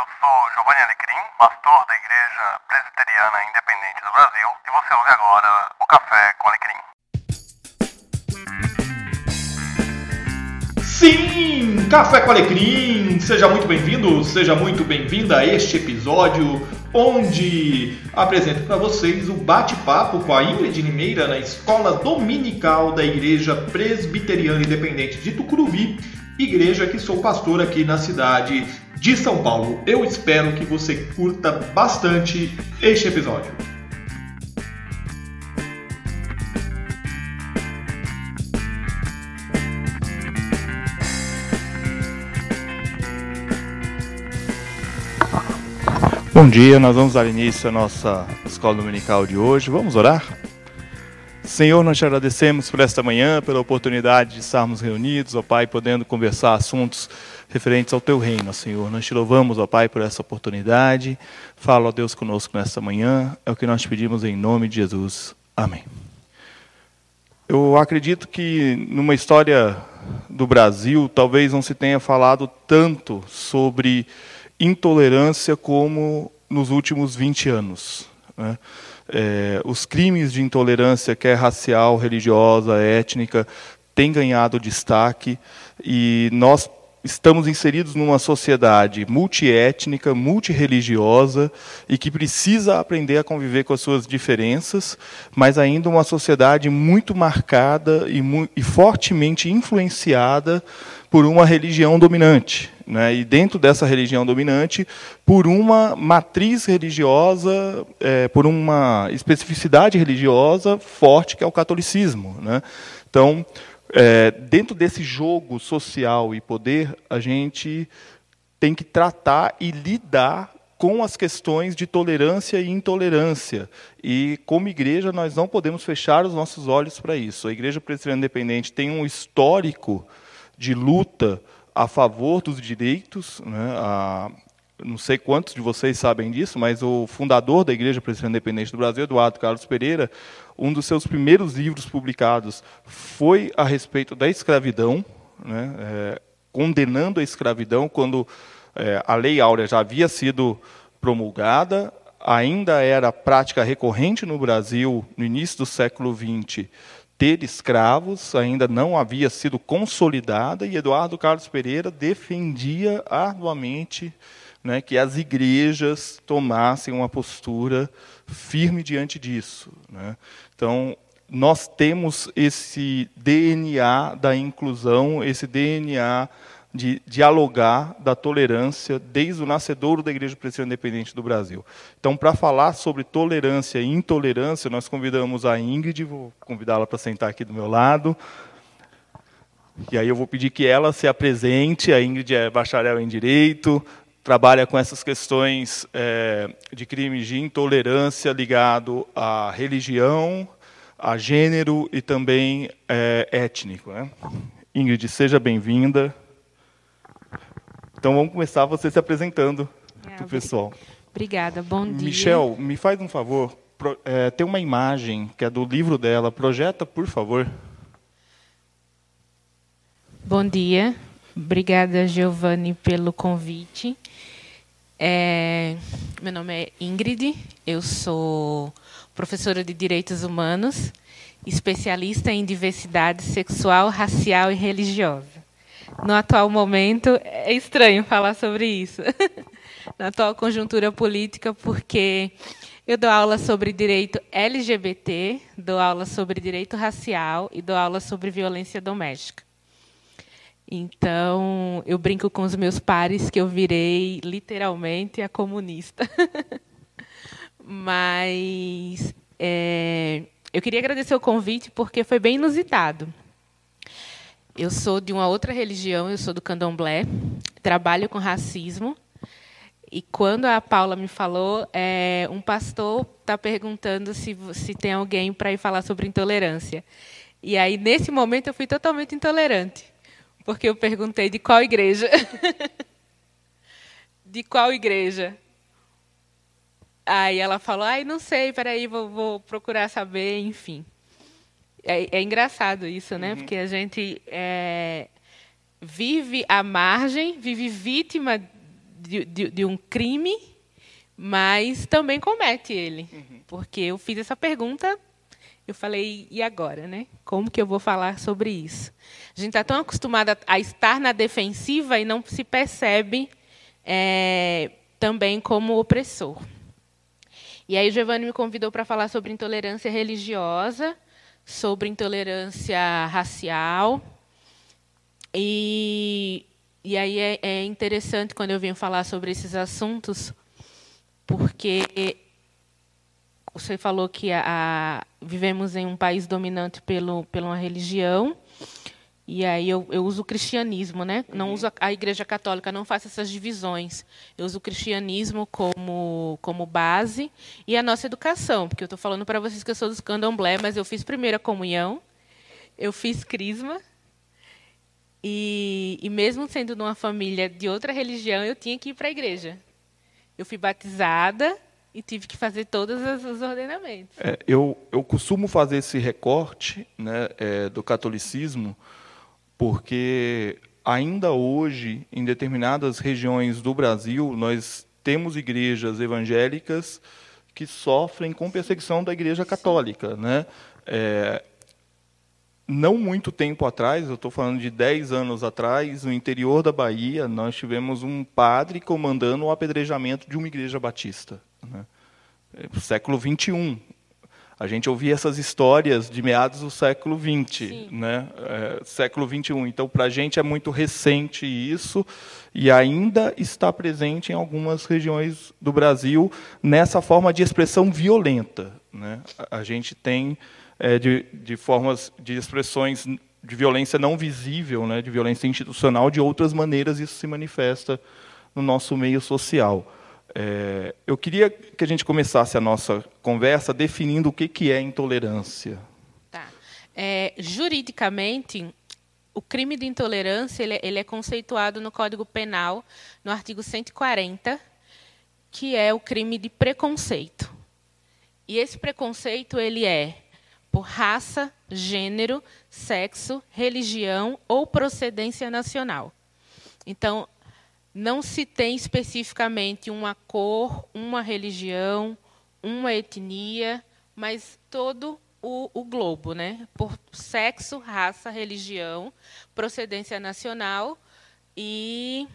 eu sou Giovanni Alecrim, pastor da Igreja Presbiteriana Independente do Brasil, e você ouve agora o Café com Alecrim. Sim, Café com Alecrim! Seja muito bem-vindo, seja muito bem-vinda a este episódio onde apresento para vocês o bate-papo com a Ingrid Limeira na Escola Dominical da Igreja Presbiteriana Independente de Tucuruvi, igreja que sou pastor aqui na cidade de São Paulo. Eu espero que você curta bastante este episódio. Bom dia, nós vamos dar início à nossa escola dominical de hoje. Vamos orar? Senhor, nós te agradecemos por esta manhã, pela oportunidade de estarmos reunidos, ó Pai, podendo conversar assuntos referentes ao teu reino, Senhor. Nós te louvamos, ó Pai, por essa oportunidade. Fala, ó Deus, conosco nesta manhã. É o que nós te pedimos em nome de Jesus. Amém. Eu acredito que numa história do Brasil, talvez não se tenha falado tanto sobre intolerância como nos últimos 20 anos. Né? É, os crimes de intolerância, quer racial, religiosa, étnica, têm ganhado destaque e nós estamos inseridos numa sociedade multiétnica, multireligiosa e que precisa aprender a conviver com as suas diferenças, mas ainda uma sociedade muito marcada e, e fortemente influenciada por uma religião dominante. Né? E dentro dessa religião dominante, por uma matriz religiosa, é, por uma especificidade religiosa forte que é o catolicismo. Né? Então, é, dentro desse jogo social e poder, a gente tem que tratar e lidar com as questões de tolerância e intolerância. E, como igreja, nós não podemos fechar os nossos olhos para isso. A Igreja Presbiteriana Independente tem um histórico de luta a favor dos direitos. Né? A, não sei quantos de vocês sabem disso, mas o fundador da Igreja Presbiteriana Independente do Brasil, Eduardo Carlos Pereira, um dos seus primeiros livros publicados foi a respeito da escravidão, né, é, condenando a escravidão quando é, a Lei Áurea já havia sido promulgada, ainda era prática recorrente no Brasil, no início do século XX, ter escravos, ainda não havia sido consolidada, e Eduardo Carlos Pereira defendia arduamente né, que as igrejas tomassem uma postura firme diante disso. Né. Então, nós temos esse DNA da inclusão, esse DNA de dialogar da tolerância desde o nascedouro da Igreja Presbiteriana Independente do Brasil. Então, para falar sobre tolerância e intolerância, nós convidamos a Ingrid, vou convidá-la para sentar aqui do meu lado. E aí eu vou pedir que ela se apresente. A Ingrid é bacharel em Direito, trabalha com essas questões é, de crimes de intolerância ligado à religião, a gênero e também é, étnico. Né? Ingrid, seja bem-vinda. Então vamos começar você se apresentando é, para o pessoal. Obrigada, bom dia. Michel, me faz um favor. Pro, é, tem uma imagem que é do livro dela. Projeta, por favor. Bom dia. Obrigada, Giovanni, pelo convite. É, meu nome é Ingrid, eu sou professora de Direitos Humanos, especialista em diversidade sexual, racial e religiosa. No atual momento, é estranho falar sobre isso, na atual conjuntura política, porque eu dou aula sobre direito LGBT, dou aula sobre direito racial e dou aula sobre violência doméstica. Então, eu brinco com os meus pares que eu virei literalmente a comunista. Mas é, eu queria agradecer o convite porque foi bem inusitado. Eu sou de uma outra religião, eu sou do candomblé, trabalho com racismo. E quando a Paula me falou, é, um pastor está perguntando se, se tem alguém para ir falar sobre intolerância. E aí, nesse momento, eu fui totalmente intolerante porque eu perguntei de qual igreja. de qual igreja? Aí ela falou, ai, não sei, peraí, vou, vou procurar saber, enfim. É, é engraçado isso, né? Uhum. Porque a gente é, vive à margem, vive vítima de, de, de um crime, mas também comete ele. Uhum. Porque eu fiz essa pergunta, eu falei, e agora? Né? Como que eu vou falar sobre isso? A gente está tão acostumada a estar na defensiva e não se percebe é, também como opressor. E aí Giovanni me convidou para falar sobre intolerância religiosa, sobre intolerância racial. E, e aí é, é interessante quando eu venho falar sobre esses assuntos, porque você falou que a, a, vivemos em um país dominante pelo, pela religião, e aí eu, eu uso o cristianismo, né? Não uhum. uso a, Igreja Católica, não faço essas divisões. Eu uso o cristianismo como, como base e a nossa educação, porque eu estou falando para vocês que eu sou dos candomblé, mas eu fiz primeira comunhão, eu fiz crisma, e, e mesmo sendo de uma família de outra religião, eu tinha que ir para a igreja. Eu fui batizada e tive que fazer todos os ordenamentos. É, eu, eu costumo fazer esse recorte né, é, do catolicismo porque ainda hoje, em determinadas regiões do Brasil, nós temos igrejas evangélicas que sofrem com perseguição da Igreja Católica. Né? É, não muito tempo atrás, eu estou falando de 10 anos atrás, no interior da Bahia, nós tivemos um padre comandando o apedrejamento de uma igreja batista. Né? É, século XXI, a gente ouvia essas histórias de meados do século XX, né? É, século XXI. Então, para a gente é muito recente isso e ainda está presente em algumas regiões do Brasil nessa forma de expressão violenta. Né? A gente tem é, de, de formas de expressões de violência não visível, né? de violência institucional, de outras maneiras isso se manifesta no nosso meio social. É, eu queria que a gente começasse a nossa conversa definindo o que, que é intolerância. Tá. É, juridicamente, o crime de intolerância ele, ele, é conceituado no Código Penal, no artigo 140, que é o crime de preconceito. E esse preconceito ele é por raça, gênero, sexo, religião ou procedência nacional. Então, não se tem especificamente uma cor, uma religião, uma etnia, mas todo o, o, globo, né? por sexo, raça, religião, procedência nacional e,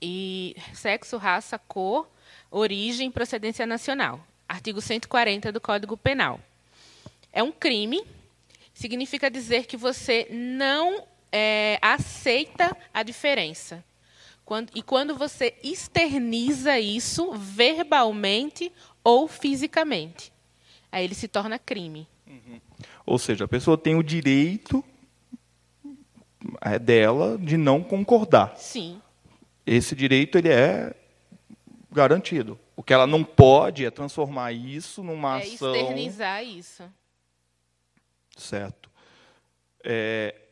e sexo, raça, cor, origem, procedência nacional. Artigo 140 do Código Penal. É um crime, significa dizer que você não é, aceita a diferença. Quando, e quando você externiza isso verbalmente ou fisicamente, aí ele se torna crime. Uhum. Ou seja, a pessoa tem o direito é dela de não concordar. Sim. Esse direito ele é garantido. O que ela não pode é transformar isso numa é ação. Externizar isso. Certo. É,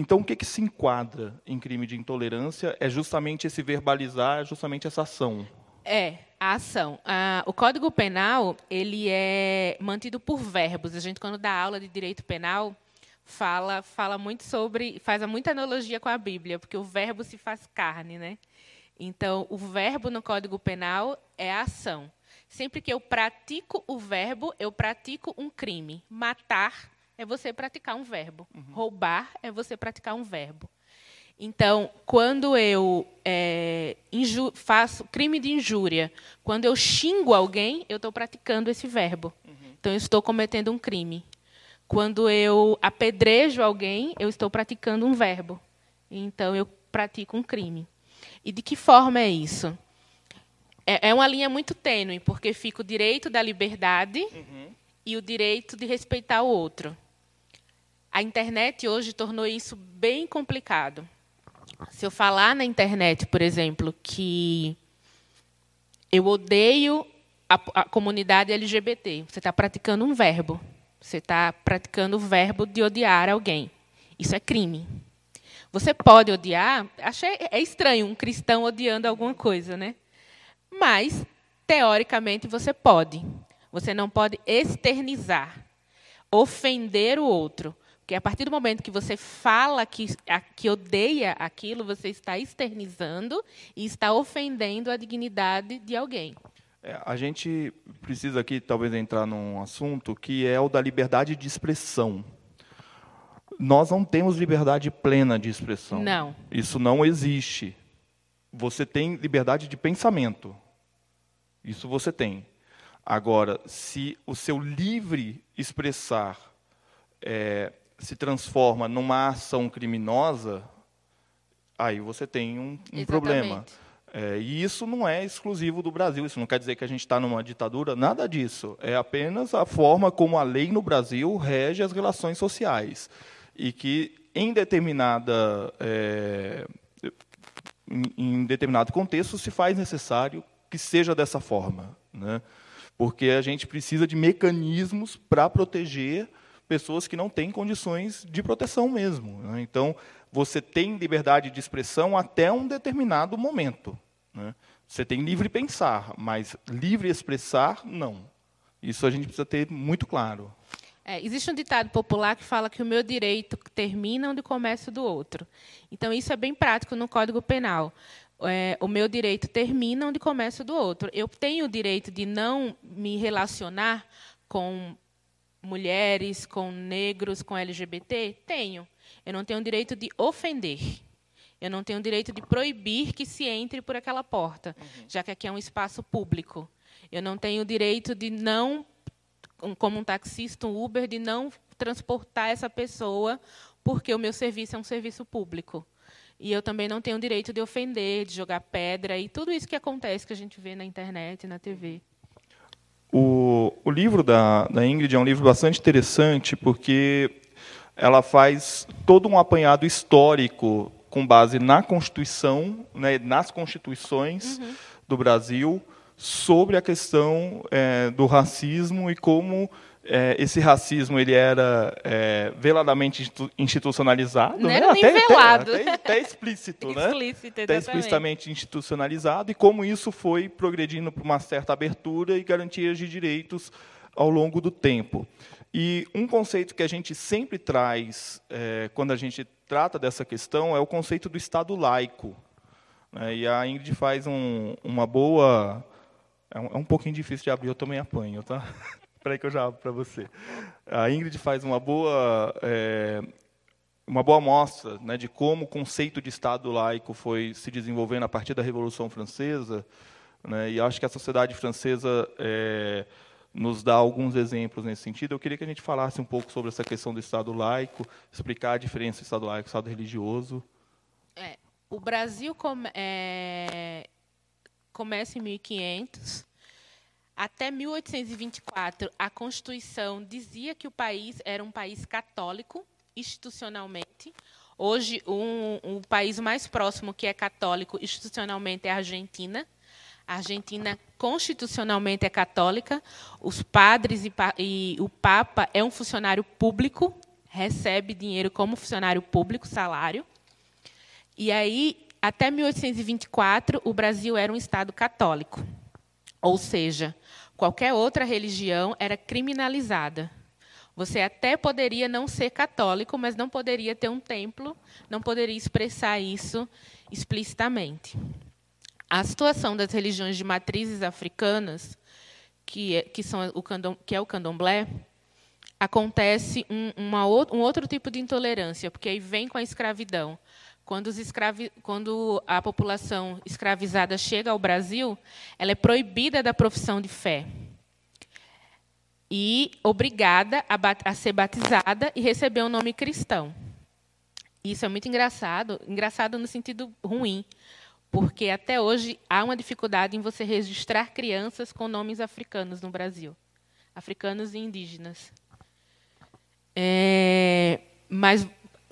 então, o que, que se enquadra em crime de intolerância é justamente esse verbalizar, é justamente essa ação. É, a ação. Ah, o Código Penal ele é mantido por verbos. A gente, quando dá aula de direito penal, fala, fala muito sobre, faz muita analogia com a Bíblia, porque o verbo se faz carne, né? Então, o verbo no Código Penal é a ação. Sempre que eu pratico o verbo, eu pratico um crime. Matar é você praticar um verbo. Uhum. Roubar é você praticar um verbo. Então, quando eu é, faço crime de injúria, quando eu xingo alguém, eu estou praticando esse verbo. Uhum. Então, eu estou cometendo um crime. Quando eu apedrejo alguém, eu estou praticando um verbo. Então, eu pratico um crime. E de que forma é isso? É, é uma linha muito tênue, porque fica o direito da liberdade uhum. e o direito de respeitar o outro. A internet hoje tornou isso bem complicado. Se eu falar na internet, por exemplo, que eu odeio a, a comunidade LGBT, você está praticando um verbo. Você está praticando o verbo de odiar alguém. Isso é crime. Você pode odiar, achei é estranho um cristão odiando alguma coisa, né? Mas teoricamente você pode. Você não pode externizar, ofender o outro, Porque a partir do momento que você fala que, que odeia aquilo, você está externizando e está ofendendo a dignidade de alguém. É, a gente precisa aqui, talvez, entrar num assunto que é o da liberdade de expressão. Nós não temos liberdade plena de expressão. Não. Isso não existe. Você tem liberdade de pensamento. Isso você tem. Agora, se o seu livre expressar é, se transforma numa ação criminosa, aí você tem um, um problema. É, e isso não é exclusivo do Brasil, isso não quer dizer que a gente está numa ditadura, nada disso. É apenas a forma como a lei no Brasil rege as relações sociais. E que, em, determinada, é, em, em determinado contexto, se faz necessário que seja dessa forma. Né? Porque a gente precisa de mecanismos para proteger pessoas que não têm condições de proteção mesmo. Né? Então, você tem liberdade de expressão até um determinado momento. Né? Você tem livre pensar, mas livre expressar, não. Isso a gente precisa ter muito claro. É, existe um ditado popular que fala que o meu direito termina onde começa o do outro. Então, isso é bem prático no Código Penal. É, o meu direito termina onde começa o do outro. Eu tenho o direito de não me relacionar com mulheres, com negros, com LGBT? Tenho. Eu não tenho o direito de ofender. Eu não tenho o direito de proibir que se entre por aquela porta, uhum. já que aqui é um espaço público. Eu não tenho o direito de não, como um taxista, um Uber, de não transportar essa pessoa, porque o meu serviço é um serviço público. E eu também não tenho o direito de ofender, de jogar pedra e tudo isso que acontece que a gente vê na internet, na TV. O, o livro da, da Ingrid é um livro bastante interessante porque ela faz todo um apanhado histórico com base na Constituição, né, nas constituições uhum. do Brasil, sobre a questão é, do racismo e como é, esse racismo ele era é, veladamente institucionalizado, não né? era até, velado. Até, até, explícito, né? Explícito, até explicitamente institucionalizado e como isso foi progredindo para uma certa abertura e garantias de direitos ao longo do tempo. E um conceito que a gente sempre traz é, quando a gente trata dessa questão é o conceito do Estado laico. Né? E a Ingrid faz um, uma boa. É um, é um pouquinho difícil de abrir, eu também apanho, tá? Espera que eu já abro para você. A Ingrid faz uma boa, é, uma boa amostra né, de como o conceito de Estado laico foi se desenvolvendo a partir da Revolução Francesa. Né, e acho que a sociedade francesa é, nos dá alguns exemplos nesse sentido. Eu queria que a gente falasse um pouco sobre essa questão do Estado laico, explicar a diferença do Estado laico e Estado religioso. É, o Brasil come, é, começa em 1500 até 1824, a Constituição dizia que o país era um país católico, institucionalmente. Hoje, um, o país mais próximo que é católico institucionalmente é a Argentina. A Argentina, constitucionalmente, é católica. Os padres e, e o Papa é um funcionário público, recebe dinheiro como funcionário público, salário. E aí, até 1824, o Brasil era um Estado católico. Ou seja, qualquer outra religião era criminalizada. Você até poderia não ser católico, mas não poderia ter um templo, não poderia expressar isso explicitamente. A situação das religiões de matrizes africanas, que é, que são o candom, que é o candomblé, acontece um, uma, um outro tipo de intolerância, porque aí vem com a escravidão. Quando, escravi... Quando, a população escravizada chega ao Brasil, ela é proibida da profissão de fé e obrigada a, bat... a ser batizada e receber o um nome cristão. Isso é muito engraçado, engraçado no sentido ruim, porque até hoje há uma dificuldade em você registrar crianças com nomes africanos no Brasil, africanos e indígenas. É, mas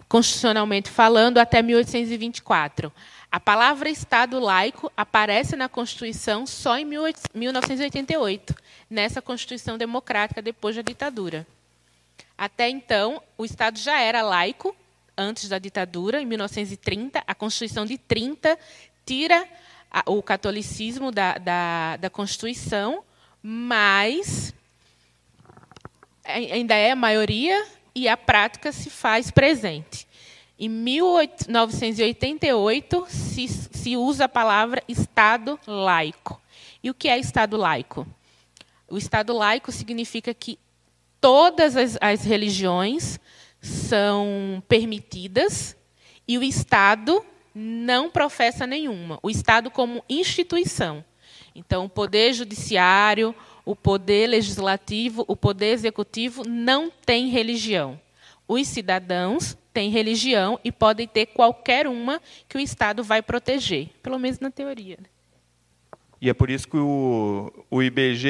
constitucionalmente falando, até 1824. A palavra Estado laico aparece na Constituição só em 1988, nessa Constituição democrática depois da ditadura. Até então, o Estado já era laico, antes da ditadura, em 1930. A Constituição de 30 tira o catolicismo da, da, da Constituição, mas ainda é a maioria e a prática se faz presente. Em 1988 se, se usa a palavra Estado laico. E o que é Estado laico? O Estado laico significa que todas as, as religiões são permitidas e o Estado não professa nenhuma. O Estado como instituição. Então, o poder judiciário, o poder legislativo, o poder executivo não tem religião. Os cidadãos têm religião e podem ter qualquer uma que o Estado vai proteger, pelo menos na teoria. Né? E é por isso que o, o IBGE,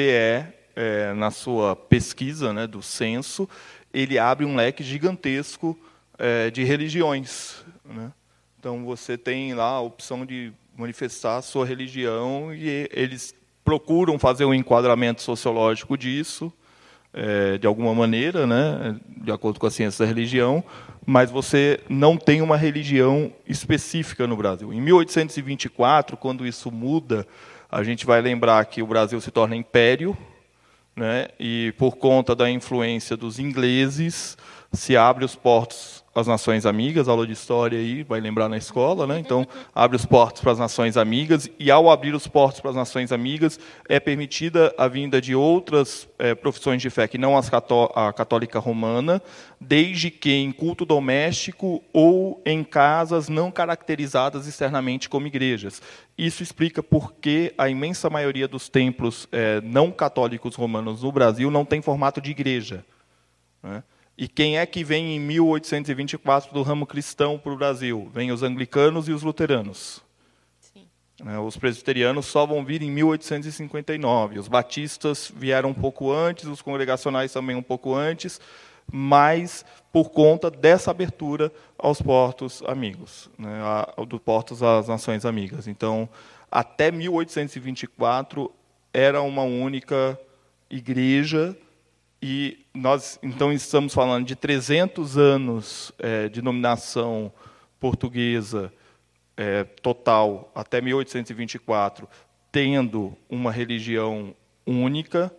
é, na sua pesquisa né, do censo, ele abre um leque gigantesco é, de religiões. Né? Então, você tem lá a opção de manifestar a sua religião e eles procuram fazer um enquadramento sociológico disso, é, de alguma maneira, né, de acordo com a ciência da religião, mas você não tem uma religião específica no Brasil. Em 1824, quando isso muda, a gente vai lembrar que o Brasil se torna império, né, e por conta da influência dos ingleses, se abre os portos às nações amigas, aula de história aí, vai lembrar na escola, né? Então, abre os portos para as nações amigas e ao abrir os portos para as nações amigas, é permitida a vinda de outras é, profissões de fé que não as cató a católica romana, desde que em culto doméstico ou em casas não caracterizadas externamente como igrejas. Isso explica por que a imensa maioria dos templos é, não católicos romanos no Brasil não tem formato de igreja. Né? E quem é que vem em 1824 do ramo cristão para o Brasil? Vem os anglicanos e os luteranos. Sim. Né, os presbiterianos só vão vir em 1859. Os batistas vieram um pouco antes, os congregacionais também um pouco antes, mas por conta dessa abertura aos portos amigos, né, do portos às nações amigas. Então, até 1824 era uma única igreja e nós, então, estamos falando de 300 anos é, de dominação portuguesa é, total até 1824, tendo uma religião única,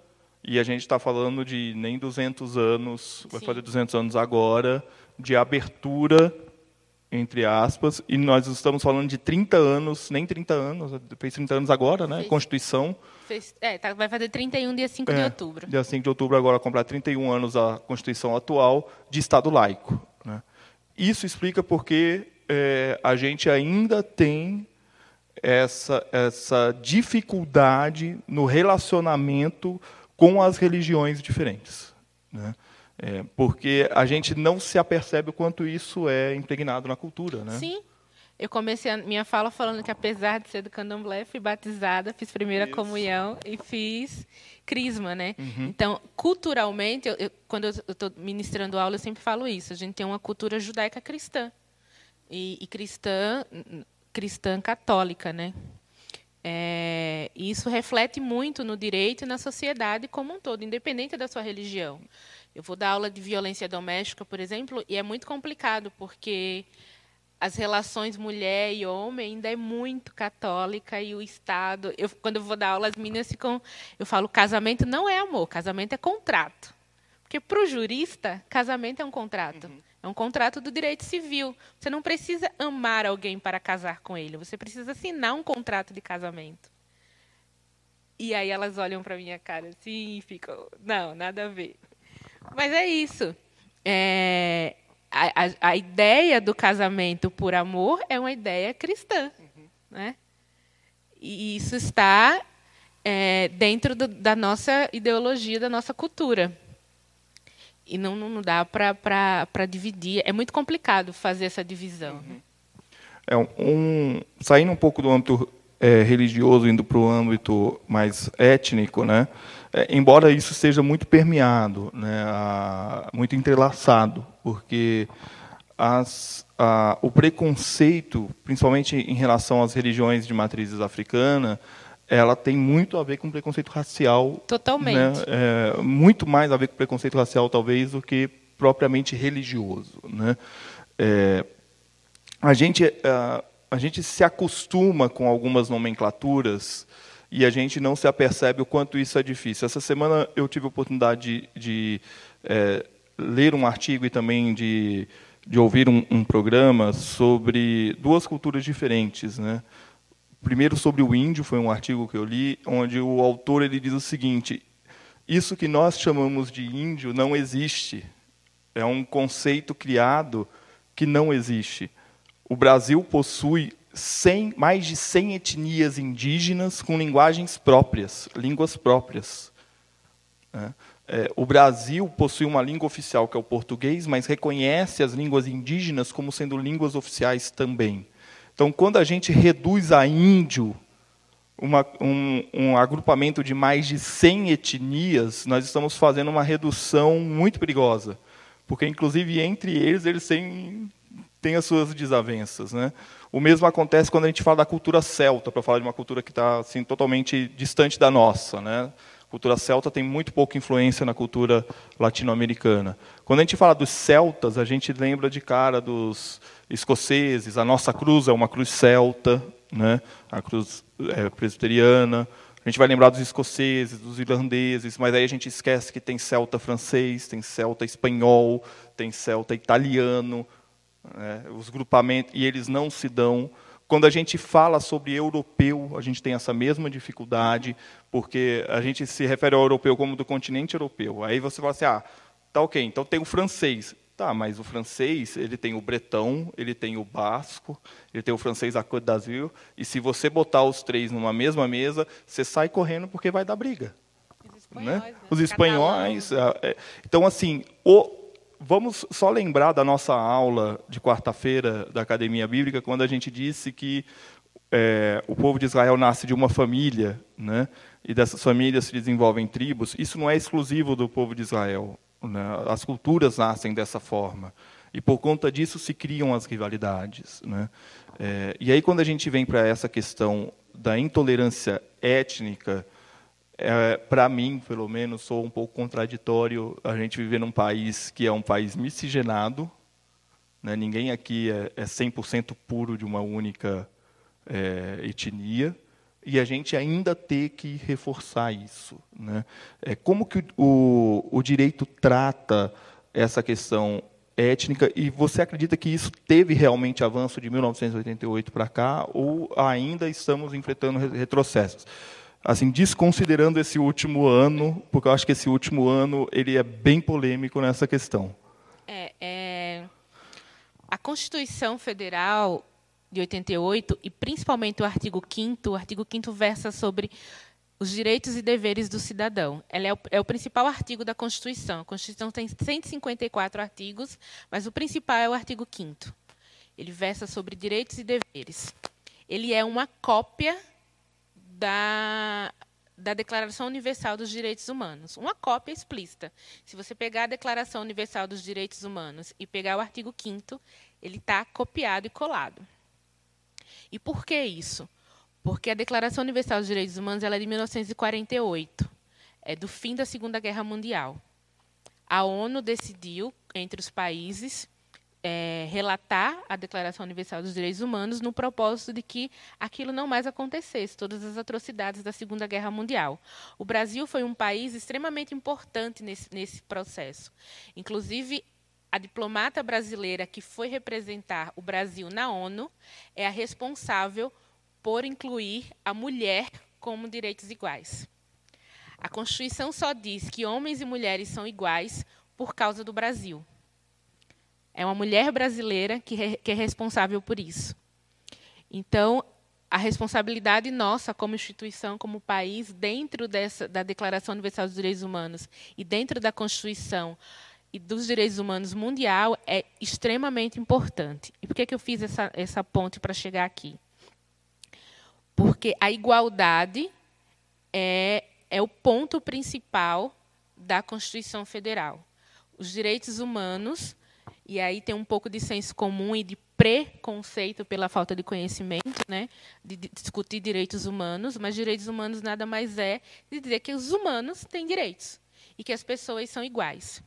e a gente está falando de nem 200 anos, vai fazer 200 anos agora, de abertura, entre aspas, e nós estamos falando de 30 anos, nem 30 anos, fez 30 anos agora, né? Constituição Fez, é, tá, vai fazer 31 dia 5 é, de outubro. Dia 5 de outubro, agora comprar 31 anos a Constituição atual de Estado laico. Né? Isso explica porque é, a gente ainda tem essa, essa dificuldade no relacionamento com as religiões diferentes. Né? É, porque a gente não se apercebe o quanto isso é impregnado na cultura. Né? Sim. Eu comecei a minha fala falando que, apesar de ser do candomblé, fui batizada, fiz primeira Isso. comunhão e fiz crisma, né? Uhum. Então, culturalmente, eu, eu, quando eu estou ministrando aula, eu sempre falo isso. A gente tem uma cultura judaica cristã e, e cristã, cristã católica, né? É, isso reflete muito no direito e na sociedade como um todo, independente da sua religião. Eu vou dar aula de violência doméstica, por exemplo, e é muito complicado porque as relações mulher e homem ainda é muito católica e o Estado. Eu, quando eu vou dar aula, as meninas ficam. Eu falo: casamento não é amor, casamento é contrato. Porque para o jurista, casamento é um contrato. Uhum. É um contrato do direito civil. Você não precisa amar alguém para casar com ele. Você precisa assinar um contrato de casamento. E aí elas olham para minha cara assim e ficam: não, nada a ver. Mas é isso. É, a, a, a, ideia do casamento por amor é uma ideia cristã. Uhum. Né? E isso está é, dentro do, da nossa ideologia, da nossa cultura. E não, não dá para dividir. É muito complicado fazer essa divisão. Uhum. É um, saindo um pouco do âmbito é, religioso, indo para o âmbito mais étnico, né? É, embora isso seja muito permeado, né, a, muito entrelaçado, porque as, a, o preconceito, principalmente em relação às religiões de matrizes africana, ela tem muito a ver com preconceito racial. Totalmente. Né, é, muito mais a ver com preconceito racial, talvez, do que propriamente religioso. Né? É, a, gente, a, a gente se acostuma com algumas nomenclaturas e a gente não se apercebe o quanto isso é difícil. Essa semana eu tive a oportunidade de, de é, ler um artigo e também de, de ouvir um, um programa sobre duas culturas diferentes. Né? Primeiro, sobre o índio, foi um artigo que eu li, onde o autor ele diz o seguinte: isso que nós chamamos de índio não existe. É um conceito criado que não existe. O Brasil possui 100, mais de 100 etnias indígenas com linguagens próprias, línguas próprias. Né? É, o Brasil possui uma língua oficial, que é o português, mas reconhece as línguas indígenas como sendo línguas oficiais também. Então, quando a gente reduz a índio uma, um, um, agrupamento de mais de 100 etnias, nós estamos fazendo uma redução muito perigosa. Porque, inclusive, entre eles, eles têm, têm as suas desavenças. Né? O mesmo acontece quando a gente fala da cultura celta, para falar de uma cultura que está assim, totalmente distante da nossa. Né? A cultura celta tem muito pouca influência na cultura latino-americana. Quando a gente fala dos celtas, a gente lembra de cara dos escoceses. A nossa cruz é uma cruz celta, né? a cruz é, presbiteriana. A gente vai lembrar dos escoceses, dos irlandeses, mas aí a gente esquece que tem celta francês, tem celta espanhol, tem celta italiano, né, os grupamentos, e eles não se dão. Quando a gente fala sobre europeu, a gente tem essa mesma dificuldade, porque a gente se refere ao europeu como do continente europeu. Aí você fala assim, ah, tá ok, então tem o francês. Tá, mas o francês, ele tem o bretão, ele tem o basco, ele tem o francês à Côte d'Azur, e se você botar os três numa mesma mesa, você sai correndo porque vai dar briga. Os espanhóis. Né? Né? Os espanhóis. É, é, então, assim, o, vamos só lembrar da nossa aula de quarta-feira da Academia Bíblica, quando a gente disse que é, o povo de Israel nasce de uma família, né? e dessas famílias se desenvolvem tribos. Isso não é exclusivo do povo de Israel. Né? As culturas nascem dessa forma. E por conta disso se criam as rivalidades. Né? É, e aí, quando a gente vem para essa questão da intolerância étnica, é, para mim, pelo menos, sou um pouco contraditório a gente viver num país que é um país miscigenado. Né? Ninguém aqui é, é 100% puro de uma única é, etnia. E a gente ainda ter que reforçar isso. Né? É, como que o, o direito trata essa questão étnica e você acredita que isso teve realmente avanço de 1988 para cá ou ainda estamos enfrentando retrocessos? Assim, desconsiderando esse último ano, porque eu acho que esse último ano ele é bem polêmico nessa questão. É, é... A Constituição Federal de 88 e principalmente o artigo 5 o artigo 5 versa sobre os direitos e deveres do cidadão. Ela é o, é o, principal artigo da Constituição. A Constituição tem 154 artigos, mas o principal é o artigo 5 Ele versa sobre direitos e deveres. Ele é uma cópia da, da Declaração Universal dos Direitos Humanos. Uma cópia explícita. Se você pegar a Declaração Universal dos Direitos Humanos e pegar o artigo 5 ele está copiado e colado. E por que isso? Porque a Declaração Universal dos Direitos Humanos ela é de 1948, é do fim da Segunda Guerra Mundial. A ONU decidiu, entre os países, é, relatar a Declaração Universal dos Direitos Humanos no propósito de que aquilo não mais acontecesse, todas as atrocidades da Segunda Guerra Mundial. O Brasil foi um país extremamente importante nesse, nesse processo. Inclusive, a diplomata brasileira que foi representar o Brasil na ONU é a responsável por incluir a mulher como direitos iguais. A Constituição só diz que homens e mulheres são iguais por causa do Brasil. É uma mulher brasileira que, que é responsável por isso. Então, a responsabilidade nossa como instituição, como país, dentro dessa, da Declaração Universal dos Direitos Humanos e dentro da Constituição e dos Direitos Humanos mundial é extremamente importante. E por que, que eu fiz essa, essa ponte para chegar aqui? Porque a igualdade é, é o ponto principal da Constituição Federal. Os direitos humanos e aí tem um pouco de senso comum e de preconceito pela falta de conhecimento, né, de discutir direitos humanos, mas direitos humanos nada mais é de dizer que os humanos têm direitos e que as pessoas são iguais.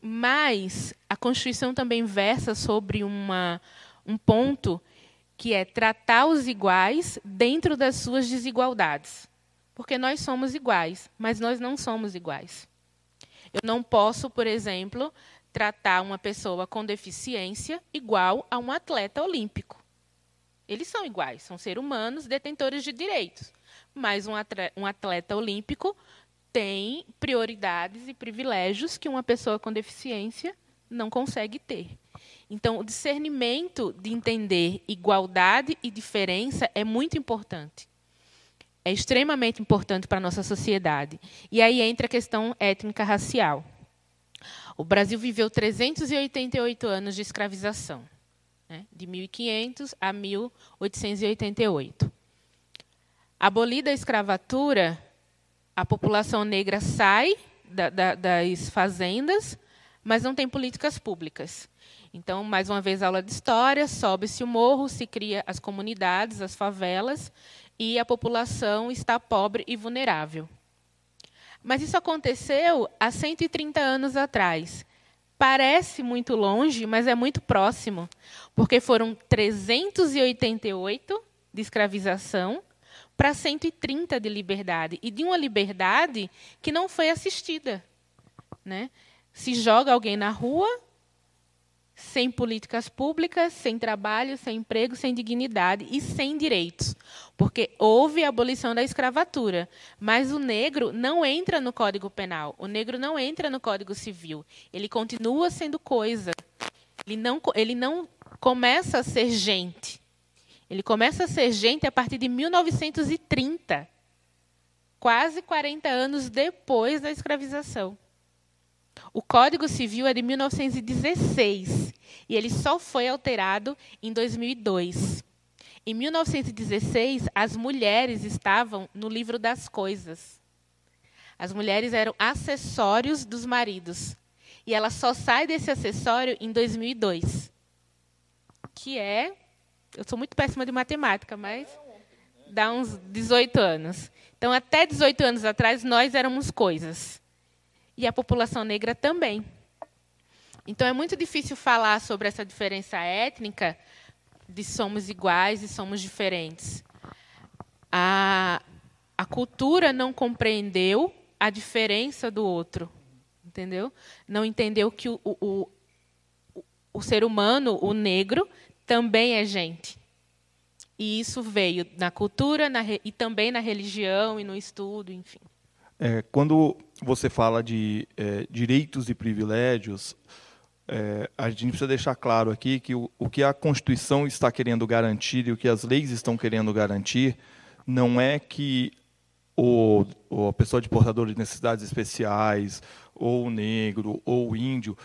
Mas a Constituição também versa sobre uma, um ponto que é tratar os iguais dentro das suas desigualdades. Porque nós somos iguais, mas nós não somos iguais. Eu não posso, por exemplo, tratar uma pessoa com deficiência igual a um atleta olímpico. Eles são iguais, são seres humanos detentores de direitos. Mas um atleta olímpico tem prioridades e privilégios que uma pessoa com deficiência não consegue ter. Então, o discernimento de entender igualdade e diferença é muito importante. É extremamente importante para a nossa sociedade. E aí entra a questão étnica-racial. O Brasil viveu 388 anos de escravização, né, de 1500 a 1888. Abolida a escravatura, a população negra sai da, da, das fazendas, mas não tem políticas públicas. Então, mais uma vez, aula de história, sobe-se o morro, se cria as comunidades, as favelas, e a população está pobre e vulnerável. Mas isso aconteceu há 130 anos atrás. Parece muito longe, mas é muito próximo, porque foram 388 de escravização para 130 de liberdade, e de uma liberdade que não foi assistida. Né? Se joga alguém na rua, sem políticas públicas, sem trabalho, sem emprego, sem dignidade e sem direitos. Porque houve a abolição da escravatura, mas o negro não entra no Código Penal, o negro não entra no Código Civil. Ele continua sendo coisa. Ele não, ele não começa a ser gente. Ele começa a ser gente a partir de 1930, quase 40 anos depois da escravização. O Código Civil é de 1916 e ele só foi alterado em 2002. Em 1916, as mulheres estavam no livro das coisas. As mulheres eram acessórios dos maridos. E ela só sai desse acessório em 2002. Que é. Eu sou muito péssima de matemática, mas dá uns 18 anos. Então, até 18 anos atrás, nós éramos coisas e a população negra também. Então é muito difícil falar sobre essa diferença étnica de somos iguais e somos diferentes. A, a cultura não compreendeu a diferença do outro, entendeu? Não entendeu que o, o, o, o ser humano, o negro, também é gente. E isso veio na cultura na, e também na religião e no estudo, enfim. É, quando você fala de é, direitos e privilégios, é, a gente precisa deixar claro aqui que o, o, que a Constituição está querendo garantir e o que as leis estão querendo garantir não é que o, a pessoa de portador de necessidades especiais, ou o negro, ou o índio,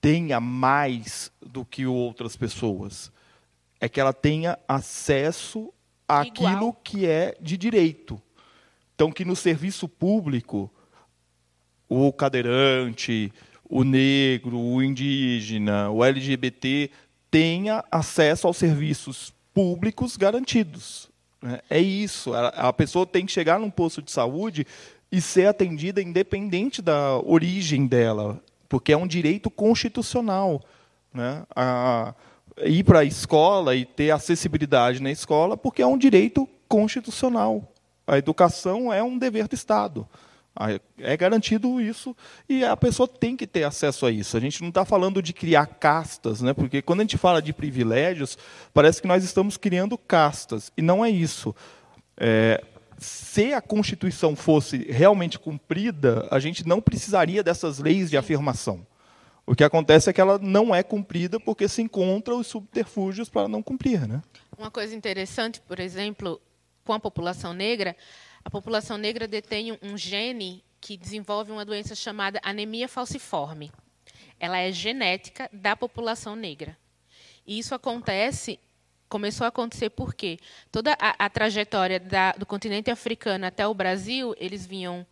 tenha mais do que outras pessoas. É que ela tenha acesso àquilo Igual. que é de direito. Então, que no serviço público, o cadeirante, o negro, o indígena, o LGBT tenha acesso aos serviços públicos garantidos. Né? É isso. A pessoa tem que chegar num posto de saúde e ser atendida independente da origem dela, porque é um direito constitucional. Né? A, ir para a escola e ter acessibilidade na escola, porque é um direito constitucional a educação é um dever do Estado. É garantido isso e a pessoa tem que ter acesso a isso. A gente não está falando de criar castas, né? porque quando a gente fala de privilégios, parece que nós estamos criando castas, e não é isso. É, se a Constituição fosse realmente cumprida, a gente não precisaria dessas leis de afirmação. O que acontece é que ela não é cumprida porque se encontra os subterfúgios para não cumprir. Né? Uma coisa interessante, por exemplo, com a população negra, a população negra detém um gene que desenvolve uma doença chamada anemia falciforme. Ela é genética da população negra. E isso acontece, começou a acontecer porque toda a, a trajetória da, do continente africano até o Brasil, eles vinham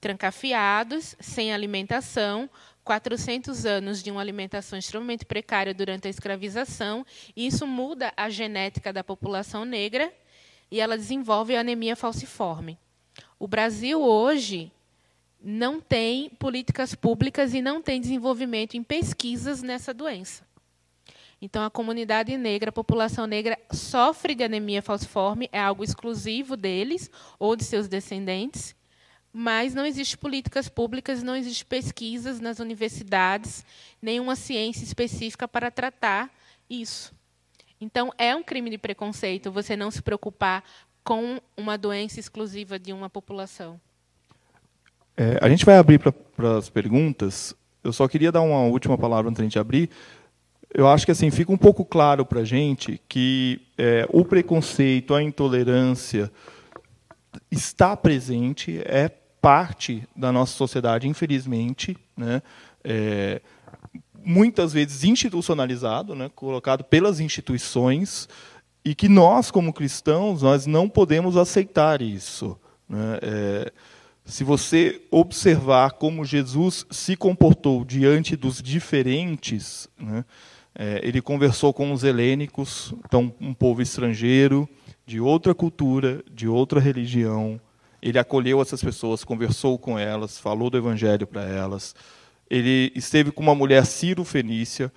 trancafiados, sem alimentação, 400 anos de uma alimentação extremamente precária durante a escravização, e isso muda a genética da população negra e ela desenvolve anemia falciforme. O Brasil hoje não tem políticas públicas e não tem desenvolvimento em pesquisas nessa doença. Então, a comunidade negra, a população negra, sofre de anemia falciforme, é algo exclusivo deles ou de seus descendentes, mas não existe políticas públicas, não existe pesquisas nas universidades, nenhuma ciência específica para tratar isso. Então, é um crime de preconceito você não se preocupar com uma doença exclusiva de uma população. É, a gente vai abrir para as perguntas. Eu só queria dar uma última palavra antes de gente abrir. Eu acho que assim fica um pouco claro para a gente que é, o preconceito, a intolerância está presente, é parte da nossa sociedade, infelizmente, né? É, muitas vezes institucionalizado, né? colocado pelas instituições, e que nós, como cristãos, nós não podemos aceitar isso. Né? É, se você observar como Jesus se comportou diante dos diferentes, né? é, ele conversou com os helênicos, então um povo estrangeiro, de outra cultura, de outra religião, ele acolheu essas pessoas, conversou com elas, falou do evangelho para elas. Ele esteve com uma mulher sírio-fenícia,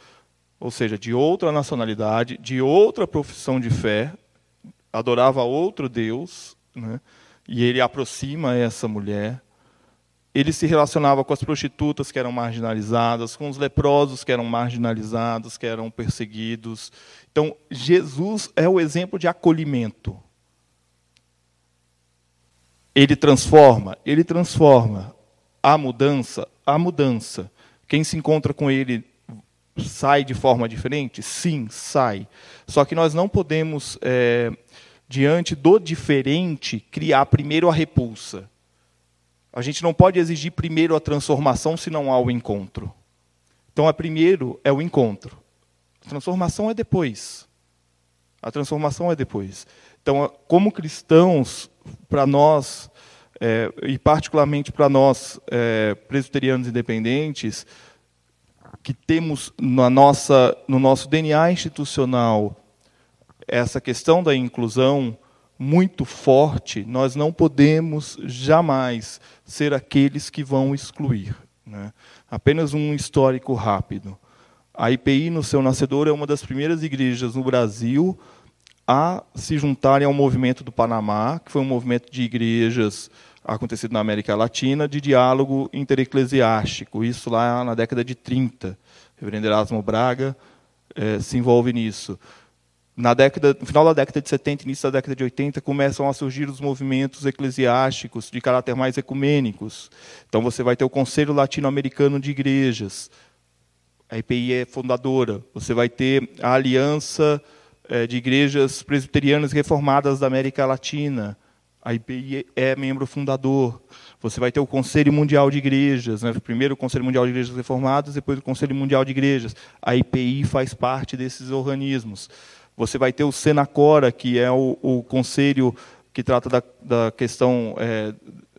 ou seja, de outra nacionalidade, de outra profissão de fé, adorava outro Deus, né? e ele aproxima essa mulher. Ele se relacionava com as prostitutas que eram marginalizadas, com os leprosos que eram marginalizados, que eram perseguidos. Então, Jesus é o exemplo de acolhimento. Ele transforma? Ele transforma. A mudança? A mudança. Quem se encontra com ele sai de forma diferente? Sim, sai. Só que nós não podemos, é, diante do diferente, criar primeiro a repulsa. A gente não pode exigir primeiro a transformação se não há o encontro. Então, a primeiro é o encontro. A transformação é depois. A transformação é depois. Então, como cristãos, para nós, é, e particularmente para nós, é, presbiterianos independentes, que temos na nossa, no nosso DNA institucional essa questão da inclusão muito forte, nós não podemos jamais ser aqueles que vão excluir. Né? Apenas um histórico rápido. A IPI, no seu nascedor, é uma das primeiras igrejas no Brasil a se juntarem ao movimento do Panamá, que foi um movimento de igrejas acontecido na América Latina, de diálogo intereclesiástico, isso lá na década de 30. O reverendo Erasmo Braga eh, se envolve nisso. Na década, no final da década de 70, início da década de 80, começam a surgir os movimentos eclesiásticos de caráter mais ecumênicos. Então você vai ter o Conselho Latino-Americano de Igrejas, a IPI é fundadora. Você vai ter a Aliança é, de igrejas presbiterianas reformadas da América Latina. A IPI é membro fundador. Você vai ter o Conselho Mundial de Igrejas, né? primeiro o Conselho Mundial de Igrejas Reformadas, depois o Conselho Mundial de Igrejas. A IPI faz parte desses organismos. Você vai ter o Senacora, que é o, o conselho que trata da, da questão é,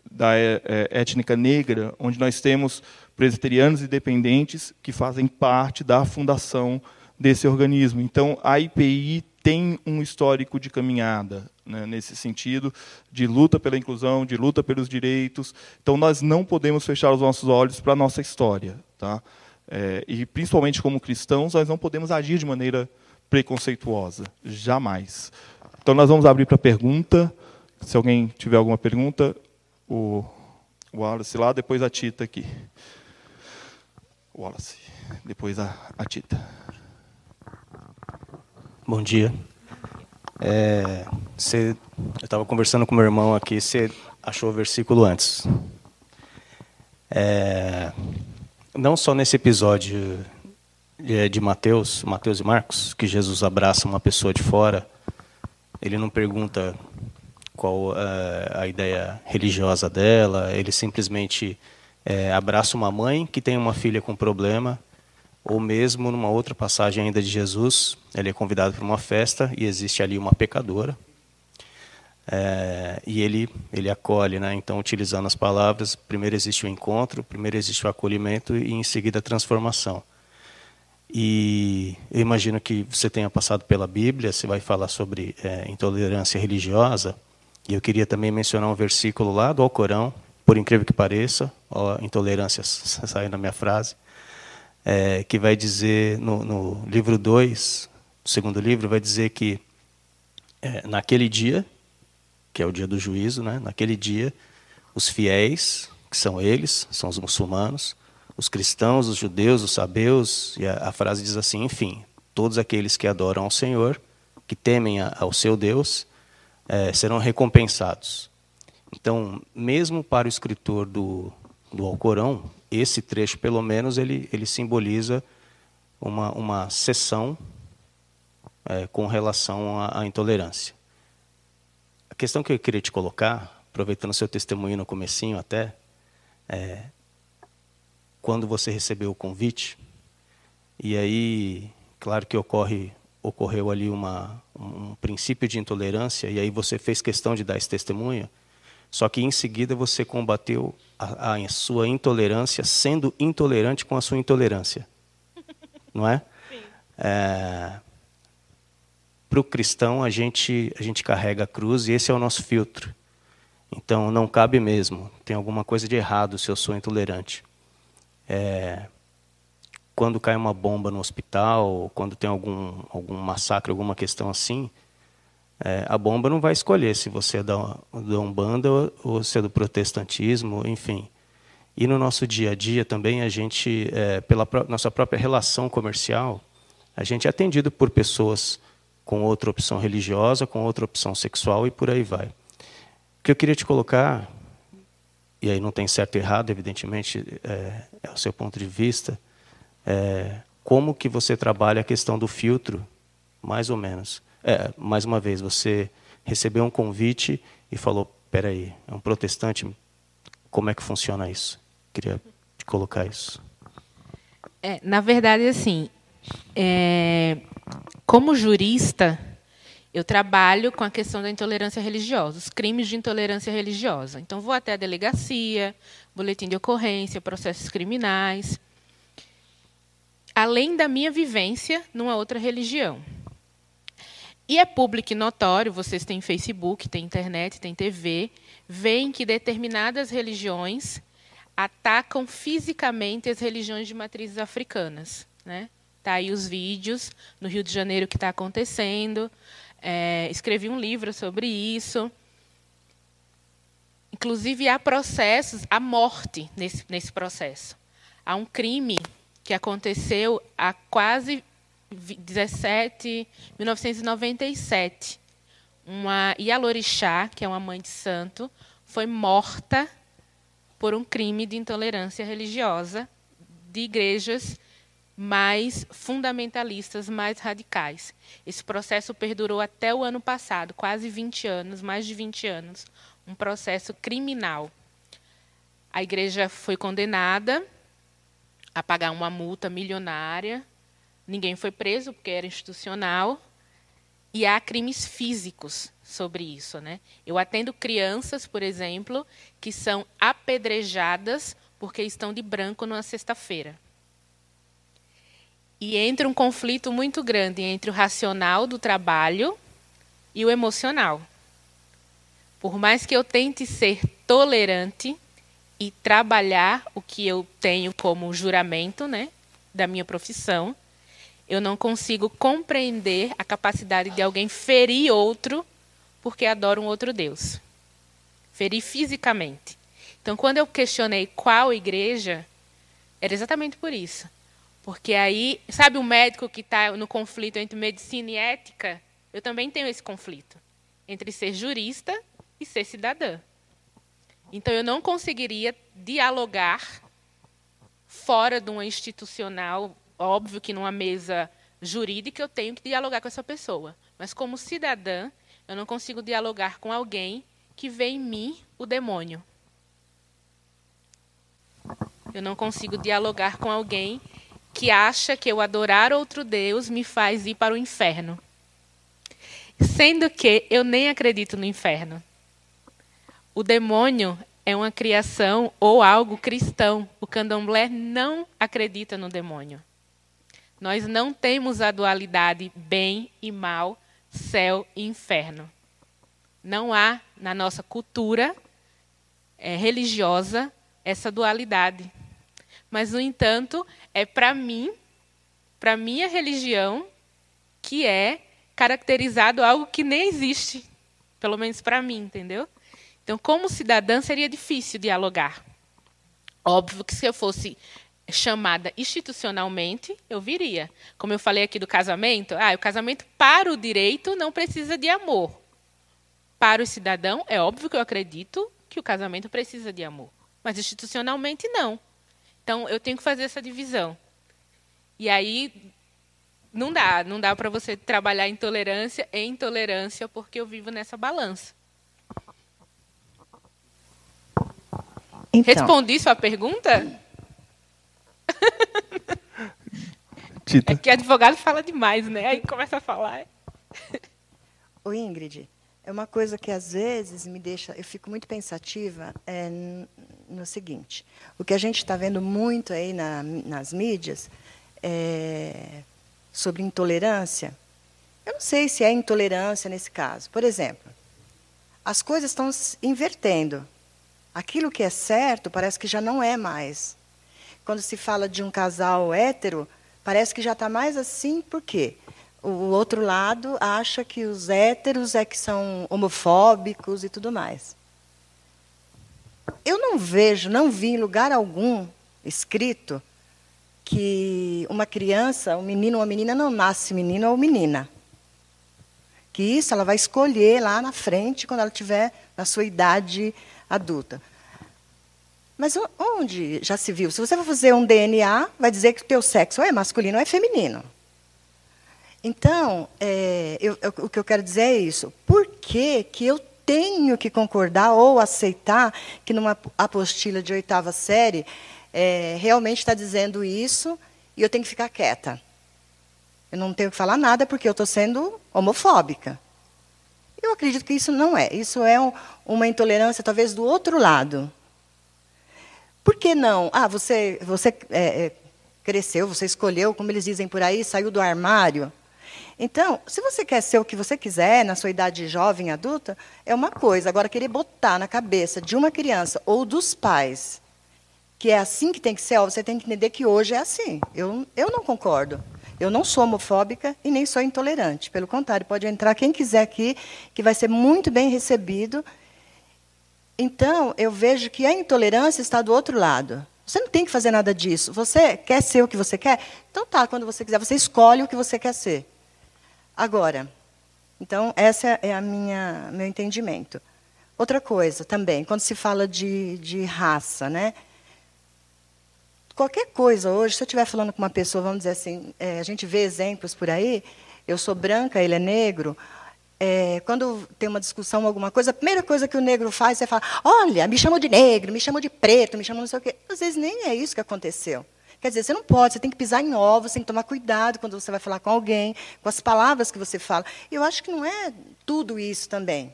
da é, é étnica negra, onde nós temos presbiterianos independentes que fazem parte da fundação desse organismo. Então, a IPI tem um histórico de caminhada né, nesse sentido, de luta pela inclusão, de luta pelos direitos. Então, nós não podemos fechar os nossos olhos para a nossa história. Tá? É, e, principalmente como cristãos, nós não podemos agir de maneira preconceituosa. Jamais. Então, nós vamos abrir para pergunta. Se alguém tiver alguma pergunta, o Wallace lá, depois a Tita aqui. Wallace, depois a, a Tita. Bom dia. É, você, eu estava conversando com meu irmão aqui, você achou o versículo antes. É, não só nesse episódio de Mateus, Mateus e Marcos, que Jesus abraça uma pessoa de fora, ele não pergunta qual é, a ideia religiosa dela, ele simplesmente é, abraça uma mãe que tem uma filha com problema ou mesmo numa outra passagem ainda de Jesus, ele é convidado para uma festa e existe ali uma pecadora. É, e ele ele acolhe, né? Então, utilizando as palavras, primeiro existe o encontro, primeiro existe o acolhimento e em seguida a transformação. E eu imagino que você tenha passado pela Bíblia, você vai falar sobre é, intolerância religiosa. E eu queria também mencionar um versículo lá do Alcorão, por incrível que pareça, ó, intolerância saiu na minha frase é, que vai dizer no, no livro 2, o segundo livro, vai dizer que é, naquele dia, que é o dia do juízo, né, naquele dia, os fiéis, que são eles, são os muçulmanos, os cristãos, os judeus, os sabeus, e a, a frase diz assim, enfim, todos aqueles que adoram ao Senhor, que temem a, ao seu Deus, é, serão recompensados. Então, mesmo para o escritor do, do Alcorão, esse trecho, pelo menos, ele, ele simboliza uma, uma sessão é, com relação à, à, intolerância. A questão que eu queria te colocar, aproveitando seu testemunho no comecinho até, é, quando você recebeu o convite, e aí, claro que ocorre, ocorreu ali uma, um princípio de intolerância, e aí você fez questão de dar esse testemunho, só que em seguida você combateu a, a sua intolerância sendo intolerante com a sua intolerância. Não é? É, Para o cristão, a gente, a gente carrega a cruz e esse é o nosso filtro. Então, não cabe mesmo. Tem alguma coisa de errado se eu sou intolerante. É, quando cai uma bomba no hospital, quando tem algum, algum massacre, alguma questão assim, é, a bomba não vai escolher se você é da, da Umbanda ou, ou se é do protestantismo, enfim. E no nosso dia a dia também, a gente, é, pela nossa própria relação comercial, a gente é atendido por pessoas com outra opção religiosa, com outra opção sexual e por aí vai. O que eu queria te colocar, e aí não tem certo e errado, evidentemente, é, é o seu ponto de vista, é, como que você trabalha a questão do filtro, mais ou menos. É, mais uma vez, você recebeu um convite e falou: peraí, é um protestante, como é que funciona isso? Queria te colocar isso. É, na verdade, assim, é, como jurista, eu trabalho com a questão da intolerância religiosa, os crimes de intolerância religiosa. Então, vou até a delegacia, boletim de ocorrência, processos criminais, além da minha vivência numa outra religião. E é público e notório, vocês têm Facebook, têm internet, têm TV, veem que determinadas religiões atacam fisicamente as religiões de matrizes africanas. Né? Tá aí os vídeos no Rio de Janeiro que está acontecendo. É, escrevi um livro sobre isso. Inclusive, há processos, há morte nesse, nesse processo. Há um crime que aconteceu há quase 17, 1997, uma Ialorixá, que é uma mãe de santo, foi morta por um crime de intolerância religiosa de igrejas mais fundamentalistas, mais radicais. Esse processo perdurou até o ano passado, quase 20 anos, mais de 20 anos, um processo criminal. A igreja foi condenada a pagar uma multa milionária Ninguém foi preso porque era institucional. E há crimes físicos sobre isso. Né? Eu atendo crianças, por exemplo, que são apedrejadas porque estão de branco numa sexta-feira. E entra um conflito muito grande entre o racional do trabalho e o emocional. Por mais que eu tente ser tolerante e trabalhar o que eu tenho como juramento né, da minha profissão, eu não consigo compreender a capacidade de alguém ferir outro porque adora um outro Deus. Ferir fisicamente. Então, quando eu questionei qual igreja, era exatamente por isso. Porque aí, sabe o médico que está no conflito entre medicina e ética? Eu também tenho esse conflito entre ser jurista e ser cidadã. Então, eu não conseguiria dialogar fora de uma institucional óbvio que numa mesa jurídica eu tenho que dialogar com essa pessoa, mas como cidadã, eu não consigo dialogar com alguém que vê em mim o demônio. Eu não consigo dialogar com alguém que acha que eu adorar outro Deus me faz ir para o inferno. Sendo que eu nem acredito no inferno. O demônio é uma criação ou algo cristão. O candomblé não acredita no demônio. Nós não temos a dualidade bem e mal, céu e inferno. Não há na nossa cultura é, religiosa essa dualidade. Mas, no entanto, é para mim, para minha religião, que é caracterizado algo que nem existe. Pelo menos para mim, entendeu? Então, como cidadã, seria difícil dialogar. Óbvio que se eu fosse chamada institucionalmente, eu viria. Como eu falei aqui do casamento, ah, o casamento para o direito não precisa de amor. Para o cidadão, é óbvio que eu acredito que o casamento precisa de amor, mas institucionalmente não. Então eu tenho que fazer essa divisão. E aí não dá, não dá para você trabalhar intolerância e intolerância porque eu vivo nessa balança. Então. Respondi sua pergunta? Tita. É que advogado fala demais, né? Aí começa a falar. O Ingrid, é uma coisa que às vezes me deixa, eu fico muito pensativa é, no seguinte: o que a gente está vendo muito aí na, nas mídias é, sobre intolerância. Eu não sei se é intolerância nesse caso. Por exemplo, as coisas estão se invertendo. Aquilo que é certo parece que já não é mais. Quando se fala de um casal hétero, parece que já está mais assim, por quê? o outro lado acha que os héteros é que são homofóbicos e tudo mais. Eu não vejo, não vi em lugar algum escrito que uma criança, um menino ou uma menina não nasce menino ou menina. Que isso ela vai escolher lá na frente quando ela tiver na sua idade adulta. Mas onde já se viu? Se você vai fazer um DNA, vai dizer que o teu sexo é masculino ou é feminino. Então, é, eu, eu, o que eu quero dizer é isso. Por que, que eu tenho que concordar ou aceitar que numa apostila de oitava série é, realmente está dizendo isso e eu tenho que ficar quieta? Eu não tenho que falar nada porque eu estou sendo homofóbica. Eu acredito que isso não é. Isso é um, uma intolerância, talvez, do outro lado. Por que não? Ah, você, você é, é cresceu, você escolheu, como eles dizem por aí, saiu do armário. Então, se você quer ser o que você quiser na sua idade jovem, adulta, é uma coisa. Agora, querer botar na cabeça de uma criança ou dos pais que é assim que tem que ser, ó, você tem que entender que hoje é assim. Eu, eu não concordo. Eu não sou homofóbica e nem sou intolerante. Pelo contrário, pode entrar quem quiser aqui, que vai ser muito bem recebido. Então, eu vejo que a intolerância está do outro lado. Você não tem que fazer nada disso. Você quer ser o que você quer? Então tá, quando você quiser, você escolhe o que você quer ser. Agora, então, essa é a minha meu entendimento. Outra coisa também, quando se fala de, de raça, né? Qualquer coisa hoje, se eu estiver falando com uma pessoa, vamos dizer assim, é, a gente vê exemplos por aí, eu sou branca, ele é negro, é, quando tem uma discussão, alguma coisa, a primeira coisa que o negro faz é falar: olha, me chamou de negro, me chamou de preto, me chamou não sei o quê. Às vezes nem é isso que aconteceu. Quer dizer, você não pode, você tem que pisar em ovos, você tem que tomar cuidado quando você vai falar com alguém, com as palavras que você fala. Eu acho que não é tudo isso também.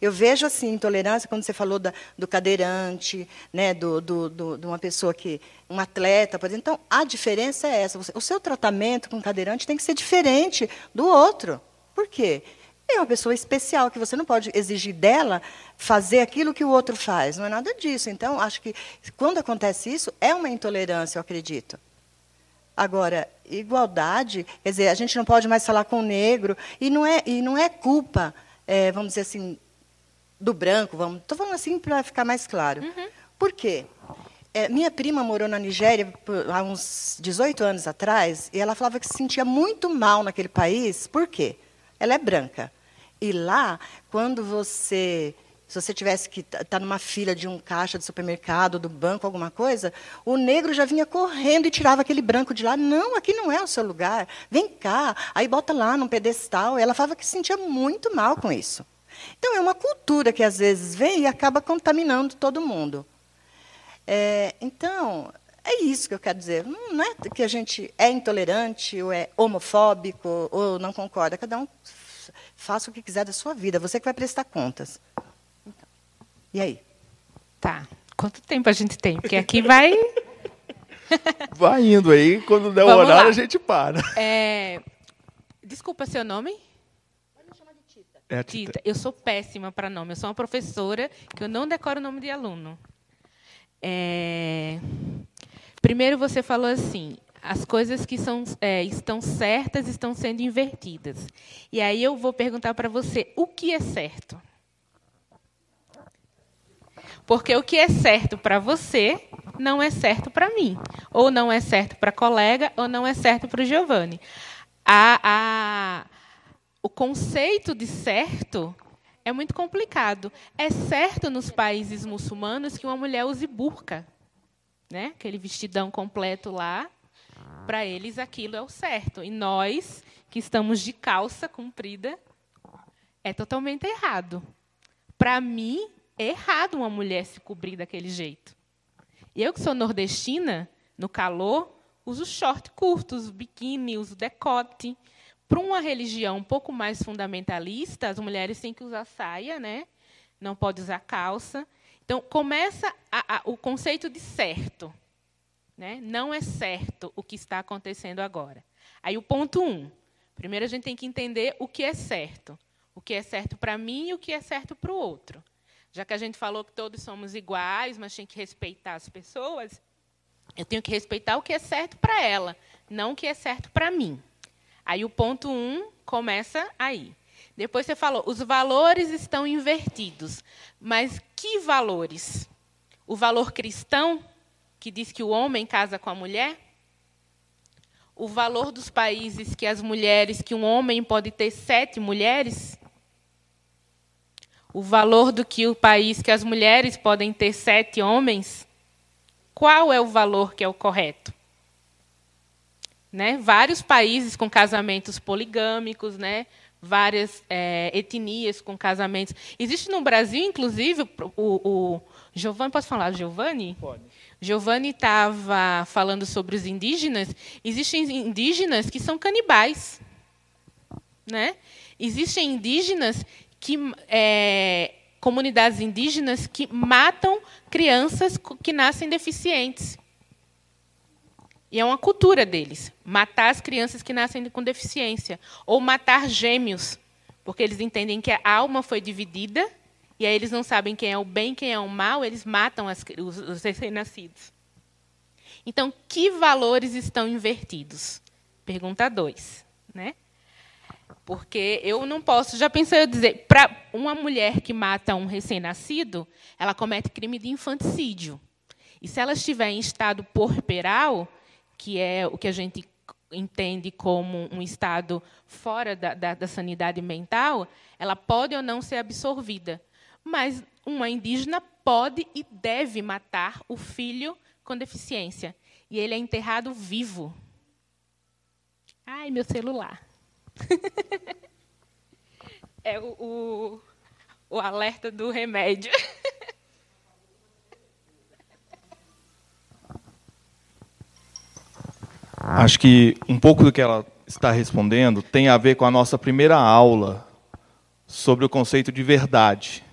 Eu vejo assim intolerância quando você falou da, do cadeirante, né, do, do, do, de uma pessoa que um atleta, por exemplo. Então a diferença é essa. o seu tratamento com o cadeirante tem que ser diferente do outro. Por quê? É uma pessoa especial, que você não pode exigir dela fazer aquilo que o outro faz. Não é nada disso. Então, acho que quando acontece isso, é uma intolerância, eu acredito. Agora, igualdade, quer dizer, a gente não pode mais falar com o negro, e não é, e não é culpa, é, vamos dizer assim, do branco, vamos. Estou falando assim para ficar mais claro. Uhum. Por quê? É, minha prima morou na Nigéria há uns 18 anos atrás, e ela falava que se sentia muito mal naquele país. Por quê? Ela é branca. E lá, quando você se você tivesse que estar tá numa fila de um caixa de supermercado, do banco, alguma coisa, o negro já vinha correndo e tirava aquele branco de lá. Não, aqui não é o seu lugar. Vem cá. Aí bota lá num pedestal. Ela falava que se sentia muito mal com isso. Então, é uma cultura que às vezes vem e acaba contaminando todo mundo. É, então, é isso que eu quero dizer. Não é que a gente é intolerante, ou é homofóbico, ou não concorda. Cada um faça o que quiser da sua vida, você que vai prestar contas. Então, e aí? Tá. Quanto tempo a gente tem? Porque aqui vai. vai indo aí, quando der o horário lá. a gente para. É... Desculpa seu nome? Pode me chamar de Tita. É Tita. Tita. Eu sou péssima para nome. Eu sou uma professora que eu não decoro o nome de aluno. É... Primeiro você falou assim, as coisas que são, é, estão certas estão sendo invertidas. E aí eu vou perguntar para você, o que é certo? Porque o que é certo para você não é certo para mim, ou não é certo para a colega, ou não é certo para o Giovanni. A, a, o conceito de certo é muito complicado. É certo nos países muçulmanos que uma mulher use burca, né? aquele vestidão completo lá. Para eles, aquilo é o certo. E nós, que estamos de calça comprida, é totalmente errado. Para mim, é errado uma mulher se cobrir daquele jeito. Eu, que sou nordestina, no calor, uso short curtos, biquíni, uso decote. Para uma religião um pouco mais fundamentalista, as mulheres têm que usar saia, né? não pode usar calça. Então, começa a, a, o conceito de certo. Né? Não é certo o que está acontecendo agora. Aí, o ponto um. Primeiro, a gente tem que entender o que é certo. O que é certo para mim e o que é certo para o outro. Já que a gente falou que todos somos iguais, mas tem que respeitar as pessoas, eu tenho que respeitar o que é certo para ela, não o que é certo para mim. Aí o ponto um começa aí. Depois você falou, os valores estão invertidos. Mas que valores? O valor cristão, que diz que o homem casa com a mulher? O valor dos países que as mulheres, que um homem pode ter sete mulheres? o valor do que o país que as mulheres podem ter sete homens, qual é o valor que é o correto? Né? Vários países com casamentos poligâmicos, né? várias é, etnias com casamentos. Existe no Brasil, inclusive, o, o Giovanni, posso falar Giovanni? Pode. Giovanni estava falando sobre os indígenas. Existem indígenas que são canibais. Né? Existem indígenas que é, comunidades indígenas que matam crianças que nascem deficientes. E é uma cultura deles, matar as crianças que nascem com deficiência. Ou matar gêmeos, porque eles entendem que a alma foi dividida, e aí eles não sabem quem é o bem quem é o mal, eles matam as, os, os recém-nascidos. Então, que valores estão invertidos? Pergunta 2. Né? Porque eu não posso, já pensei eu dizer, para uma mulher que mata um recém-nascido, ela comete crime de infanticídio. E se ela estiver em estado porperal, que é o que a gente entende como um estado fora da, da, da sanidade mental, ela pode ou não ser absorvida. Mas uma indígena pode e deve matar o filho com deficiência. E ele é enterrado vivo. Ai, meu celular. é o, o, o alerta do remédio. Acho que um pouco do que ela está respondendo tem a ver com a nossa primeira aula sobre o conceito de verdade.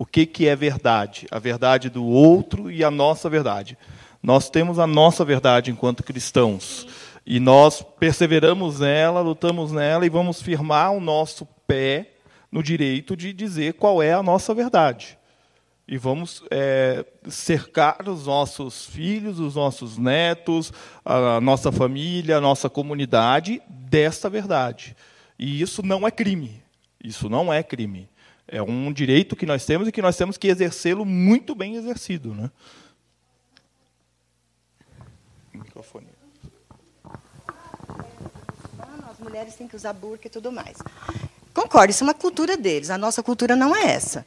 O que, que é verdade? A verdade do outro e a nossa verdade. Nós temos a nossa verdade enquanto cristãos. E nós perseveramos nela, lutamos nela e vamos firmar o nosso pé no direito de dizer qual é a nossa verdade. E vamos é, cercar os nossos filhos, os nossos netos, a nossa família, a nossa comunidade desta verdade. E isso não é crime. Isso não é crime. É um direito que nós temos e que nós temos que exercê-lo muito bem exercido. Né? Microfone. As mulheres têm que usar burca e tudo mais. Concordo, isso é uma cultura deles. A nossa cultura não é essa.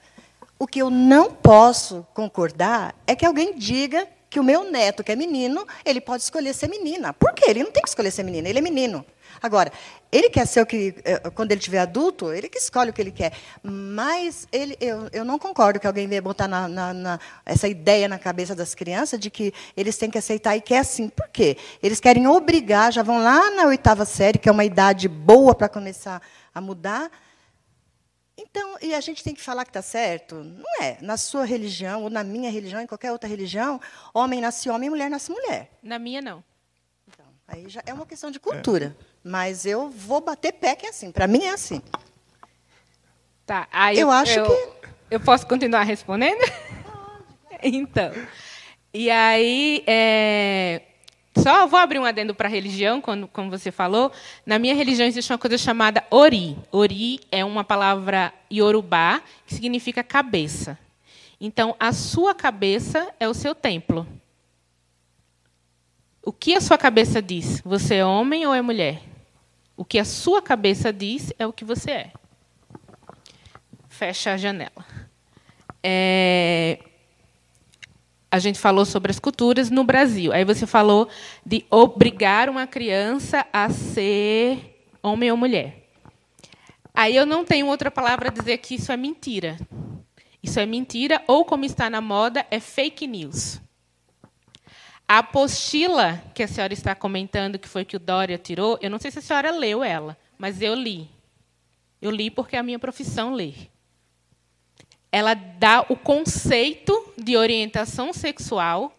O que eu não posso concordar é que alguém diga que o meu neto, que é menino, ele pode escolher ser menina. Por quê? Ele não tem que escolher ser menina, ele é menino. Agora, ele quer ser o que, eh, quando ele tiver adulto, ele que escolhe o que ele quer. Mas ele, eu, eu não concordo que alguém venha botar na, na, na, essa ideia na cabeça das crianças de que eles têm que aceitar e que é assim. Por quê? Eles querem obrigar, já vão lá na oitava série, que é uma idade boa para começar a mudar. Então, e a gente tem que falar que está certo? Não é. Na sua religião, ou na minha religião, em qualquer outra religião, homem nasce homem, mulher nasce mulher. Na minha, não. Então, aí já é uma questão de cultura. É. Mas eu vou bater pé que é assim. Para mim é assim. Tá. Aí eu, eu acho eu, que. Eu posso continuar respondendo? então. E aí. É, só vou abrir um adendo para a religião, quando, como você falou. Na minha religião existe uma coisa chamada ori. Ori é uma palavra iorubá que significa cabeça. Então, a sua cabeça é o seu templo. O que a sua cabeça diz? Você é homem ou é mulher? O que a sua cabeça diz é o que você é. Fecha a janela. É, a gente falou sobre as culturas no Brasil. Aí você falou de obrigar uma criança a ser homem ou mulher. Aí eu não tenho outra palavra a dizer que isso é mentira. Isso é mentira, ou como está na moda, é fake news. A apostila que a senhora está comentando, que foi que o Dória tirou, eu não sei se a senhora leu ela, mas eu li. Eu li porque é a minha profissão ler. Ela dá o conceito de orientação sexual,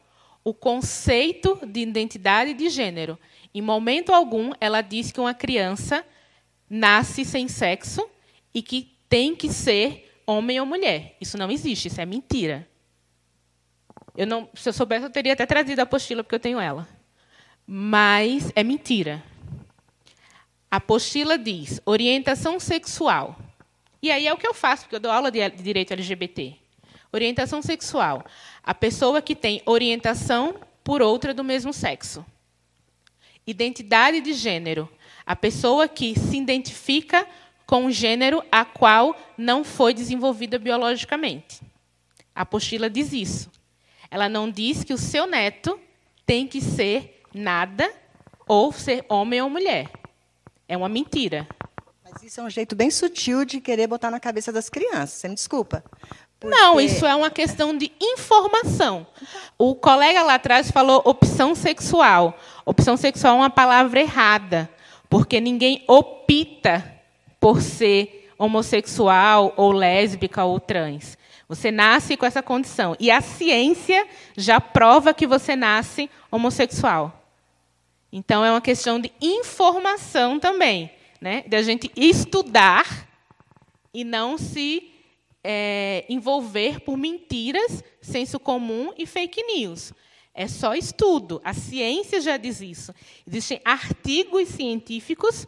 o conceito de identidade de gênero. Em momento algum, ela diz que uma criança nasce sem sexo e que tem que ser homem ou mulher. Isso não existe, isso é mentira. Eu não, se eu soubesse, eu teria até trazido a apostila, porque eu tenho ela. Mas é mentira. A apostila diz orientação sexual. E aí é o que eu faço, porque eu dou aula de direito LGBT. Orientação sexual. A pessoa que tem orientação por outra do mesmo sexo. Identidade de gênero. A pessoa que se identifica com um gênero a qual não foi desenvolvida biologicamente. A apostila diz isso. Ela não diz que o seu neto tem que ser nada ou ser homem ou mulher. É uma mentira. Mas isso é um jeito bem sutil de querer botar na cabeça das crianças. Você me desculpa. Porque... Não, isso é uma questão de informação. O colega lá atrás falou opção sexual. Opção sexual é uma palavra errada, porque ninguém opta por ser homossexual ou lésbica ou trans. Você nasce com essa condição. E a ciência já prova que você nasce homossexual. Então, é uma questão de informação também, né? de a gente estudar e não se é, envolver por mentiras, senso comum e fake news. É só estudo. A ciência já diz isso. Existem artigos científicos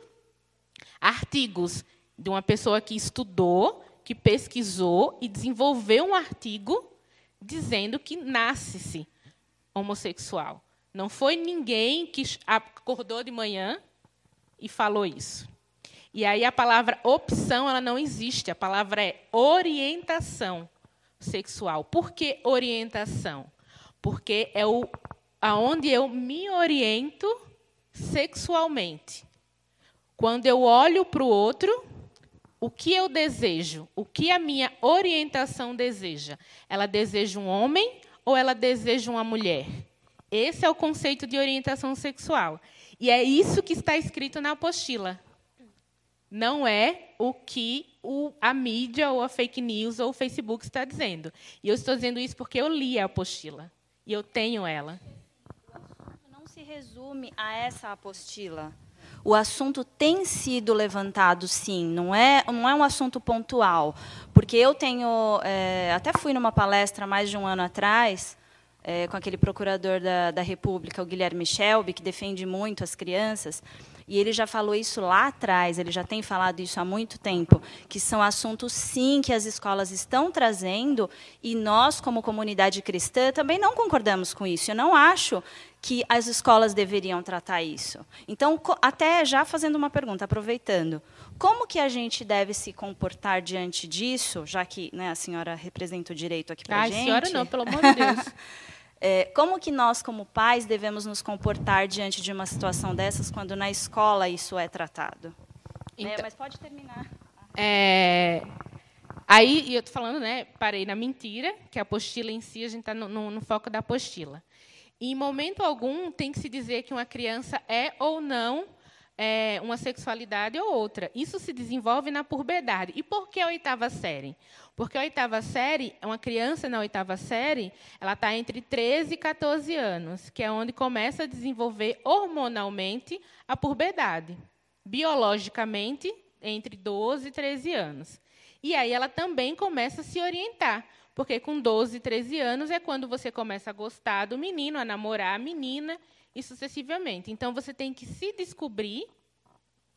artigos de uma pessoa que estudou, que pesquisou e desenvolveu um artigo dizendo que nasce-se homossexual. Não foi ninguém que acordou de manhã e falou isso. E aí a palavra opção ela não existe, a palavra é orientação sexual. Por que orientação? Porque é o aonde eu me oriento sexualmente. Quando eu olho para o outro, o que eu desejo? O que a minha orientação deseja? Ela deseja um homem ou ela deseja uma mulher? Esse é o conceito de orientação sexual. E é isso que está escrito na apostila. Não é o que o, a mídia ou a fake news ou o Facebook está dizendo. E eu estou dizendo isso porque eu li a apostila. E eu tenho ela. Não se resume a essa apostila o assunto tem sido levantado, sim, não é, não é um assunto pontual. Porque eu tenho. É, até fui numa palestra mais de um ano atrás. É, com aquele procurador da, da República, o Guilherme Shelby, que defende muito as crianças, e ele já falou isso lá atrás, ele já tem falado isso há muito tempo, que são assuntos, sim, que as escolas estão trazendo, e nós, como comunidade cristã, também não concordamos com isso. Eu não acho que as escolas deveriam tratar isso. Então, até já fazendo uma pergunta, aproveitando, como que a gente deve se comportar diante disso, já que né, a senhora representa o direito aqui para a gente? Ah, senhora não, pelo amor de Deus. É, como que nós, como pais, devemos nos comportar diante de uma situação dessas quando na escola isso é tratado? É, então, é, mas pode terminar. É, aí, eu estou falando, né, parei na mentira, que a apostila em si, a gente está no, no, no, foco da apostila. Em momento algum tem que se dizer que uma criança é ou não é, uma sexualidade ou outra. Isso se desenvolve na puberdade. E por que a oitava série? Porque a oitava série, uma criança na oitava série, ela está entre 13 e 14 anos, que é onde começa a desenvolver hormonalmente a puberdade. Biologicamente, entre 12 e 13 anos. E aí ela também começa a se orientar. Porque com 12, 13 anos é quando você começa a gostar do menino, a namorar a menina e sucessivamente. Então você tem que se descobrir,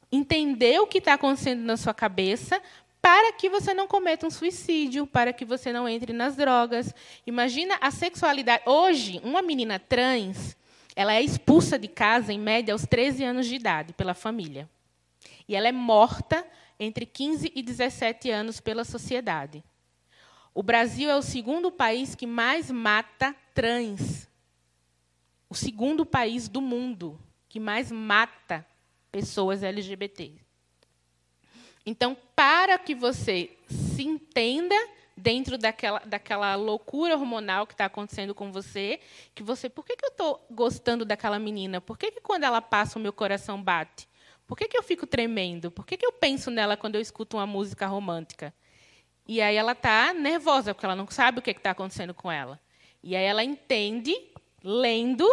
entender o que está acontecendo na sua cabeça, para que você não cometa um suicídio, para que você não entre nas drogas. Imagina a sexualidade. Hoje, uma menina trans, ela é expulsa de casa, em média, aos 13 anos de idade, pela família. E ela é morta entre 15 e 17 anos pela sociedade. O Brasil é o segundo país que mais mata trans. O segundo país do mundo que mais mata pessoas LGBT. Então, para que você se entenda dentro daquela, daquela loucura hormonal que está acontecendo com você, que você, por que, que eu estou gostando daquela menina? Por que, que quando ela passa o meu coração bate? Por que, que eu fico tremendo? Por que, que eu penso nela quando eu escuto uma música romântica? E aí ela está nervosa, porque ela não sabe o que está acontecendo com ela. E aí ela entende, lendo,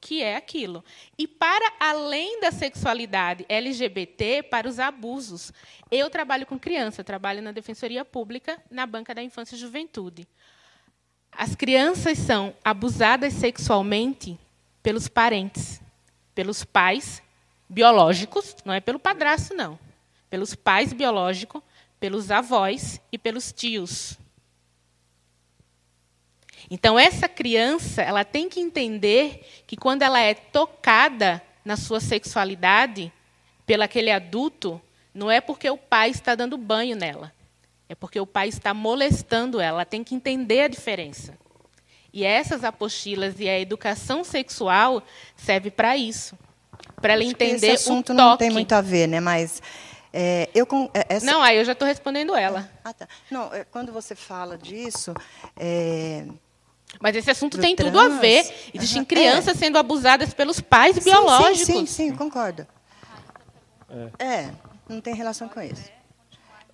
que é aquilo. E para além da sexualidade LGBT, para os abusos. Eu trabalho com criança, trabalho na Defensoria Pública, na Banca da Infância e Juventude. As crianças são abusadas sexualmente pelos parentes, pelos pais biológicos, não é pelo padrasto, não. Pelos pais biológicos, pelos avós e pelos tios. Então essa criança, ela tem que entender que quando ela é tocada na sua sexualidade pelo aquele adulto, não é porque o pai está dando banho nela, é porque o pai está molestando ela. Ela tem que entender a diferença. E essas apostilas e a educação sexual serve para isso, para ela entender esse assunto o toque. não tem muito a ver, né? Mas é, eu com, é, essa... Não, aí eu já estou respondendo ela. Ah, tá. Não, é, quando você fala disso, é, mas esse assunto Pro tem trans? tudo a ver. Existem Aham. crianças sendo abusadas pelos pais sim, biológicos. Sim, sim, sim, concordo. É, não tem relação com isso.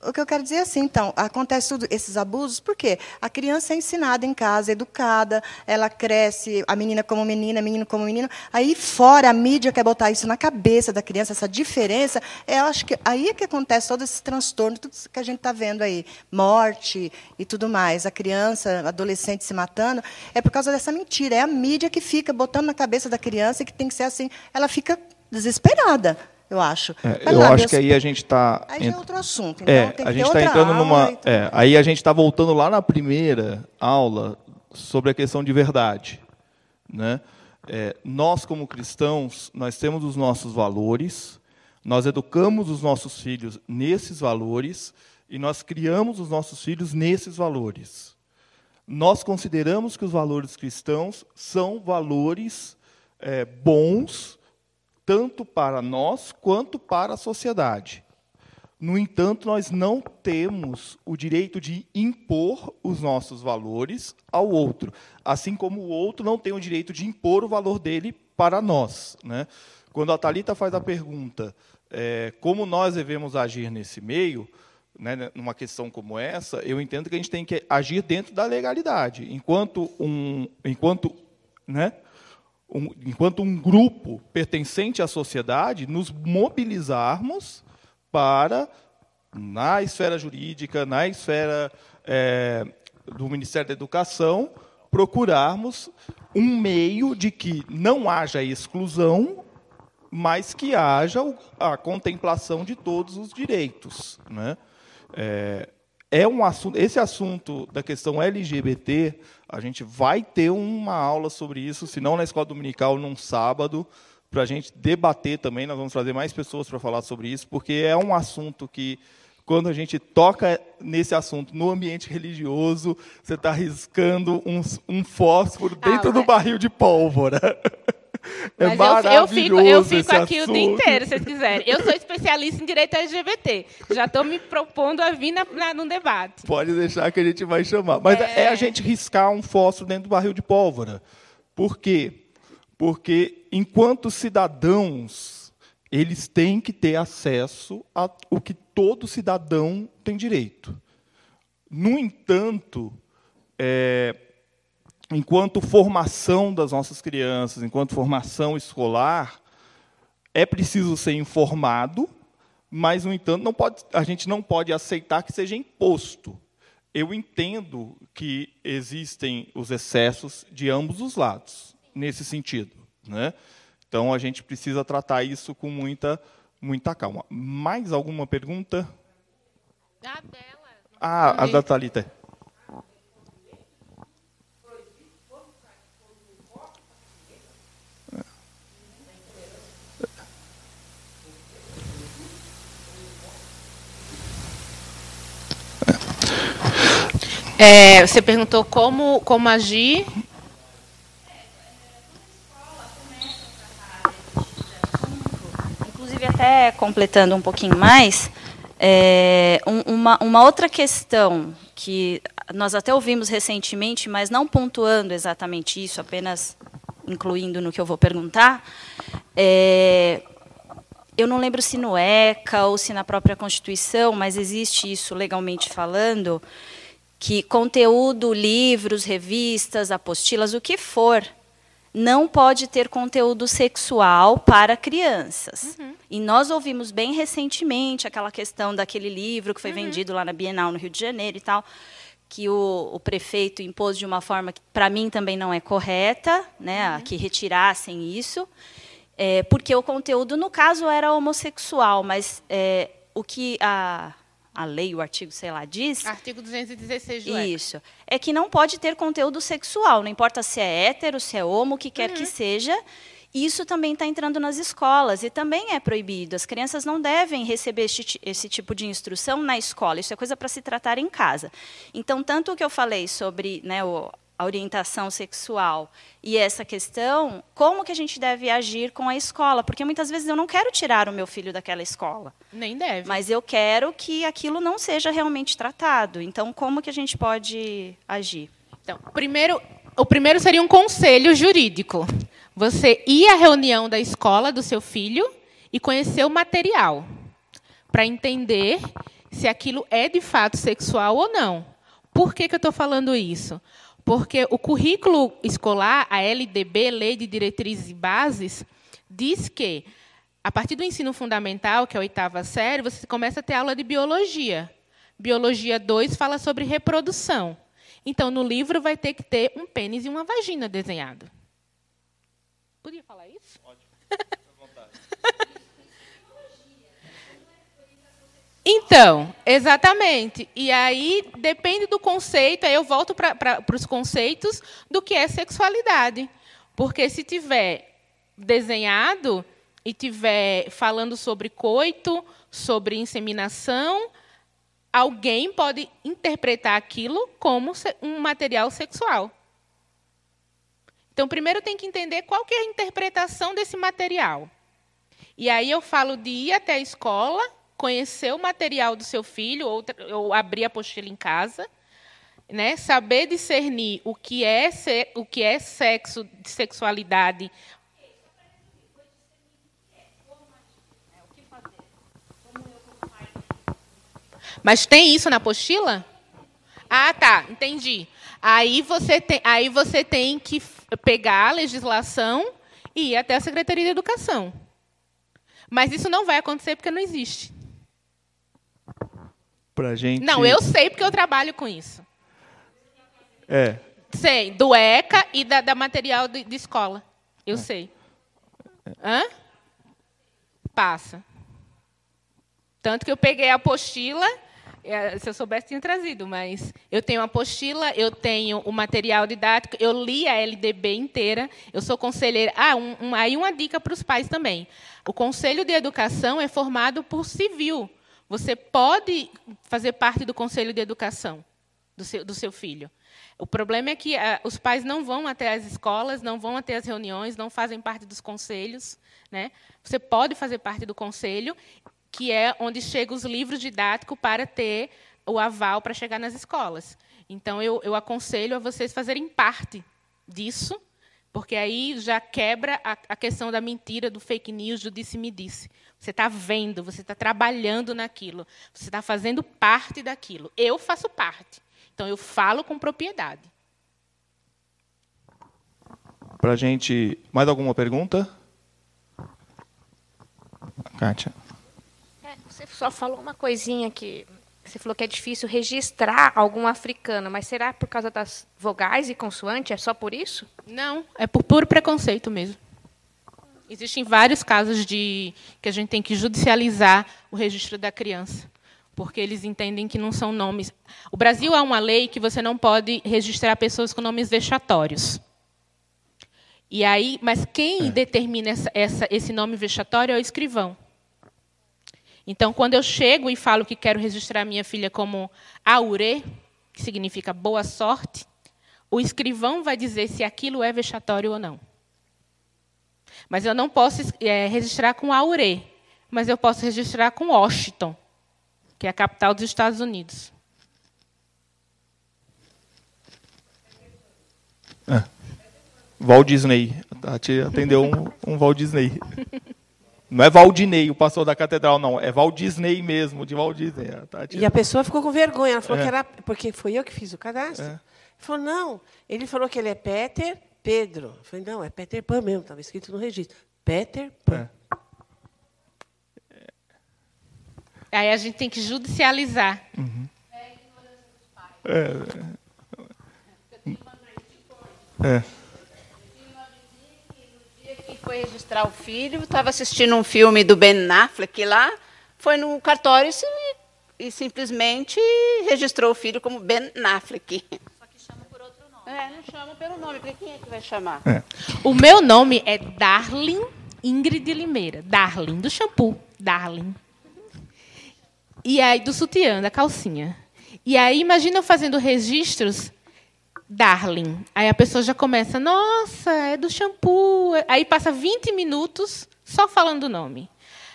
O que eu quero dizer é assim, então, acontece tudo esses abusos, por quê? A criança é ensinada em casa, educada, ela cresce, a menina como menina, menino como menino. Aí fora a mídia quer botar isso na cabeça da criança, essa diferença. Eu acho que aí é que acontece todo esse transtorno, tudo que a gente está vendo aí, morte e tudo mais. A criança, adolescente se matando, é por causa dessa mentira. É a mídia que fica botando na cabeça da criança que tem que ser assim. Ela fica desesperada, eu acho. É, eu acho que aí a gente está. Aí já é outro assunto. Então É, tem que a gente está entrando numa. é, aí a gente está voltando lá na primeira aula sobre a questão de verdade. Né? É, nós, como cristãos, nós temos os nossos valores, nós educamos os nossos filhos nesses valores e nós criamos os nossos filhos nesses valores. Nós consideramos que os valores cristãos são valores é, bons, tanto para nós quanto para a sociedade. No entanto, nós não temos o direito de impor os nossos valores ao outro, assim como o outro não tem o direito de impor o valor dele para nós. Né? Quando a Talita faz a pergunta é, como nós devemos agir nesse meio, né, numa questão como essa, eu entendo que a gente tem que agir dentro da legalidade, enquanto um, enquanto, né, um, enquanto um grupo pertencente à sociedade, nos mobilizarmos para, na esfera jurídica, na esfera é, do Ministério da Educação, procurarmos um meio de que não haja exclusão, mas que haja a contemplação de todos os direitos. Né? É, é um assunto, esse assunto da questão LGBT, a gente vai ter uma aula sobre isso, se não na escola dominical, num sábado, para a gente debater também. Nós vamos trazer mais pessoas para falar sobre isso, porque é um assunto que, quando a gente toca nesse assunto no ambiente religioso, você está riscando um, um fósforo Ah, dentro do mas- barril de pólvora. É Mas eu, eu fico, eu fico aqui o dia assunto. inteiro, se vocês quiserem. Eu sou especialista em direito LGBT. Já estou me propondo a vir na, na, num debate. Pode deixar que a gente vai chamar. Mas é, a gente riscar um fósforo dentro do barril de pólvora. Por quê? Porque, enquanto cidadãos, eles têm que ter acesso ao que todo cidadão tem direito. No entanto, é, enquanto formação das nossas crianças, enquanto formação escolar, é preciso ser informado, mas, no entanto, não pode, a gente não pode aceitar que seja imposto. Eu entendo que existem os excessos de ambos os lados, nesse sentido. Né? Então, a gente precisa tratar isso com muita, muita calma. Mais alguma pergunta? A dela. Ah, a da Thalita. É, você perguntou como, como agir. Inclusive, até completando um pouquinho mais, é, um, uma, uma outra questão que nós até ouvimos recentemente, mas não pontuando exatamente isso, apenas incluindo no que eu vou perguntar, é, eu não lembro se no ECA ou se na própria Constituição, mas existe isso legalmente falando, que conteúdo, livros, revistas, apostilas, o que for, não pode ter conteúdo sexual para crianças. Uhum. E nós ouvimos bem recentemente aquela questão daquele livro que foi uhum. vendido lá na Bienal no Rio de Janeiro e tal, que o, o prefeito impôs de uma forma que para mim também não é correta, né, uhum. que retirassem isso, é, porque o conteúdo no caso era homossexual, mas é, o que a a lei, o artigo, sei lá, diz. Artigo 216 do Isso. É que não pode ter conteúdo sexual, não importa se é hétero, se é homo, o que quer uhum. que seja. Isso também está entrando nas escolas e também é proibido. As crianças não devem receber esse, esse tipo de instrução na escola. Isso é coisa para se tratar em casa. Então, tanto o que eu falei sobre né, o, a orientação sexual e essa questão, como que a gente deve agir com a escola? Porque muitas vezes eu não quero tirar o meu filho daquela escola. Nem deve. Mas eu quero que aquilo não seja realmente tratado. Então, como que a gente pode agir? Então, primeiro, o primeiro seria um conselho jurídico. Você ir à reunião da escola do seu filho e conhecer o material para entender se aquilo é de fato sexual ou não. Por que, que eu estou falando isso? Porque o currículo escolar, a LDB, Lei de Diretrizes e Bases, diz que, a partir do ensino fundamental, que é a oitava série, você começa a ter aula de biologia. Biologia 2 fala sobre reprodução. Então, no livro vai ter que ter um pênis e uma vagina desenhado. Podia falar isso? Pode. Então, exatamente. E aí depende do conceito, aí eu volto para os conceitos do que é sexualidade. Porque se tiver desenhado e tiver falando sobre coito, sobre inseminação, alguém pode interpretar aquilo como um material sexual. Então, primeiro tem que entender qual que é a interpretação desse material. E aí eu falo de ir até a escola conhecer o material do seu filho, ou, ou abrir a apostila em casa, né? saber discernir o que é, o que é sexo, sexualidade. Mas tem isso na apostila? Ah, tá, entendi. Aí você tem, aí você tem que pegar a legislação e ir até a Secretaria de Educação. Mas isso não vai acontecer porque não existe pra gente. Não, eu sei porque eu trabalho com isso. É. Sei, do ECA e da, da material de, de escola. Eu é. sei. Hã? Passa. Tanto que eu peguei a apostila, é, se eu soubesse, tinha trazido, mas eu tenho a apostila, eu tenho o material didático, eu li a LDB inteira, eu sou conselheira. Ah, um, um, aí uma dica para os pais também. O Conselho de Educação é formado por civil. Você pode fazer parte do conselho de educação do seu, do seu filho. O problema é que ah, os pais não vão até as escolas, não vão até as reuniões, não fazem parte dos conselhos. Né? Você pode fazer parte do conselho, que é onde chegam os livros didáticos para ter o aval para chegar nas escolas. Então, eu, eu aconselho a vocês fazerem parte disso, porque aí já quebra a, a questão da mentira, do fake news, do disse-me-disse. -disse. Você está vendo, você está trabalhando naquilo, você está fazendo parte daquilo. Eu faço parte. Então, eu falo com propriedade. Para a gente. Mais alguma pergunta? Kátia. É, você só falou uma coisinha que. Você falou que é difícil registrar algum africano, mas será por causa das vogais e consoantes? É só por isso? Não, é por puro preconceito mesmo. Existem vários casos de que a gente tem que judicializar o registro da criança porque eles entendem que não são nomes. O Brasil há uma lei que você não pode registrar pessoas com nomes vexatórios. E aí, mas quem é. determina essa, essa, esse nome vexatório é o escrivão. Então, quando eu chego e falo que quero registrar minha filha como Aure, que significa boa sorte, o escrivão vai dizer se aquilo é vexatório ou não. Mas eu não posso é, registrar com Aure, mas eu posso registrar com Washington, que é a capital dos Estados Unidos. É. Walt Disney. A Tati atendeu um, um Walt Disney. Não é Valdinei, o pastor da catedral, não. É Walt Disney mesmo, de Walt Disney. A Tati... E a pessoa ficou com vergonha. Ela falou é. que era. Porque foi eu que fiz o cadastro. É. Falou, não. Ele falou que ele é Peter Pedro. Eu falei, não, é Peter Pan mesmo, estava escrito no registro. Peter Pan. É. Aí a gente tem que judicializar. Uhum. É. É. Foi registrar o filho, estava assistindo um filme do Ben Affleck lá, foi no cartório e, e simplesmente registrou o filho como Ben Affleck. É, não chama pelo nome, porque quem é que vai chamar? É. O meu nome é Darlin Ingrid Limeira. Darlin, do shampoo. Darlin. E aí, do sutiã, da calcinha. E aí, imagina eu fazendo registros Darling. Aí a pessoa já começa, nossa, é do shampoo. Aí passa 20 minutos só falando o nome.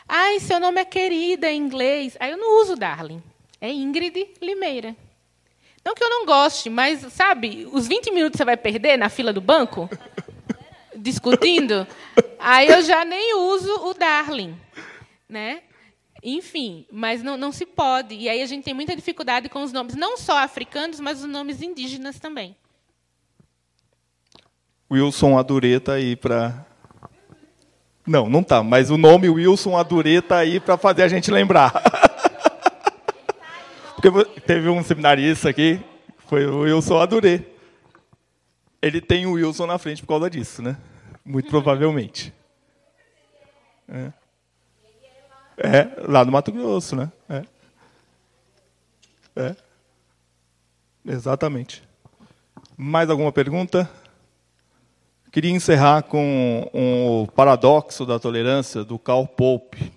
Ai, seu nome é querida em inglês. Aí eu não uso Darling. É Ingrid Limeira. Não que eu não goste, mas, sabe, os 20 minutos você vai perder na fila do banco, discutindo, aí eu já nem uso o Darling. Né? Enfim, mas não, não se pode. E aí a gente tem muita dificuldade com os nomes, não só africanos, mas os nomes indígenas também. Wilson Adureta aí para. Não, não tá, mas o nome Wilson Adureta aí para fazer a gente lembrar. Porque teve um seminarista aqui, foi o Wilson Adurê. Ele tem o Wilson na frente por causa disso, né? Muito provavelmente. É. É, lá no Mato Grosso, né? É. É. Exatamente. Mais alguma pergunta? Queria encerrar com o paradoxo da tolerância do Karl Popper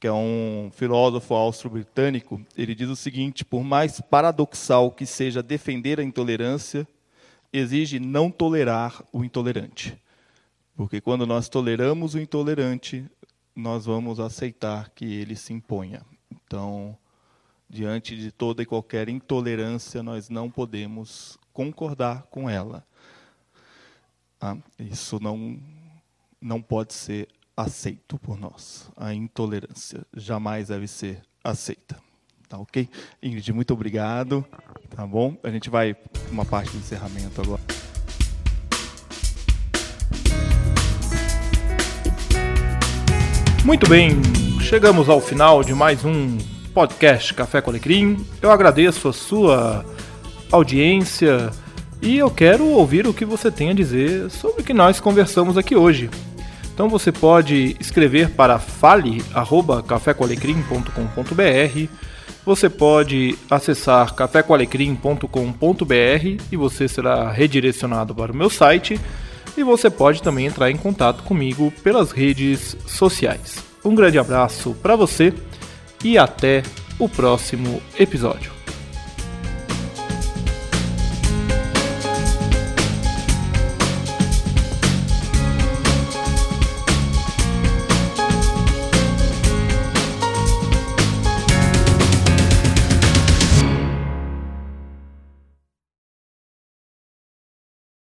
que é um filósofo austro-britânico, ele diz o seguinte: por mais paradoxal que seja defender a intolerância, exige não tolerar o intolerante. Porque quando nós toleramos o intolerante, nós vamos aceitar que ele se imponha. Então, diante de toda e qualquer intolerância, nós não podemos concordar com ela. Ah, isso não, não pode ser aceito por nós. A intolerância jamais deve ser aceita. Tá ok? Ingrid, muito obrigado. Tá bom? A gente vai para uma parte do encerramento agora. Muito bem, chegamos ao final de mais um podcast Café com Alecrim. Eu agradeço a sua audiência e eu quero ouvir o que você tem a dizer sobre o que nós conversamos aqui hoje. Então você pode escrever para fale@cafécoalecrim.com.br. Você pode acessar cafécoalecrim.com.br e você será redirecionado para o meu site. E você pode também entrar em contato comigo pelas redes sociais. Um grande abraço para você e até o próximo episódio.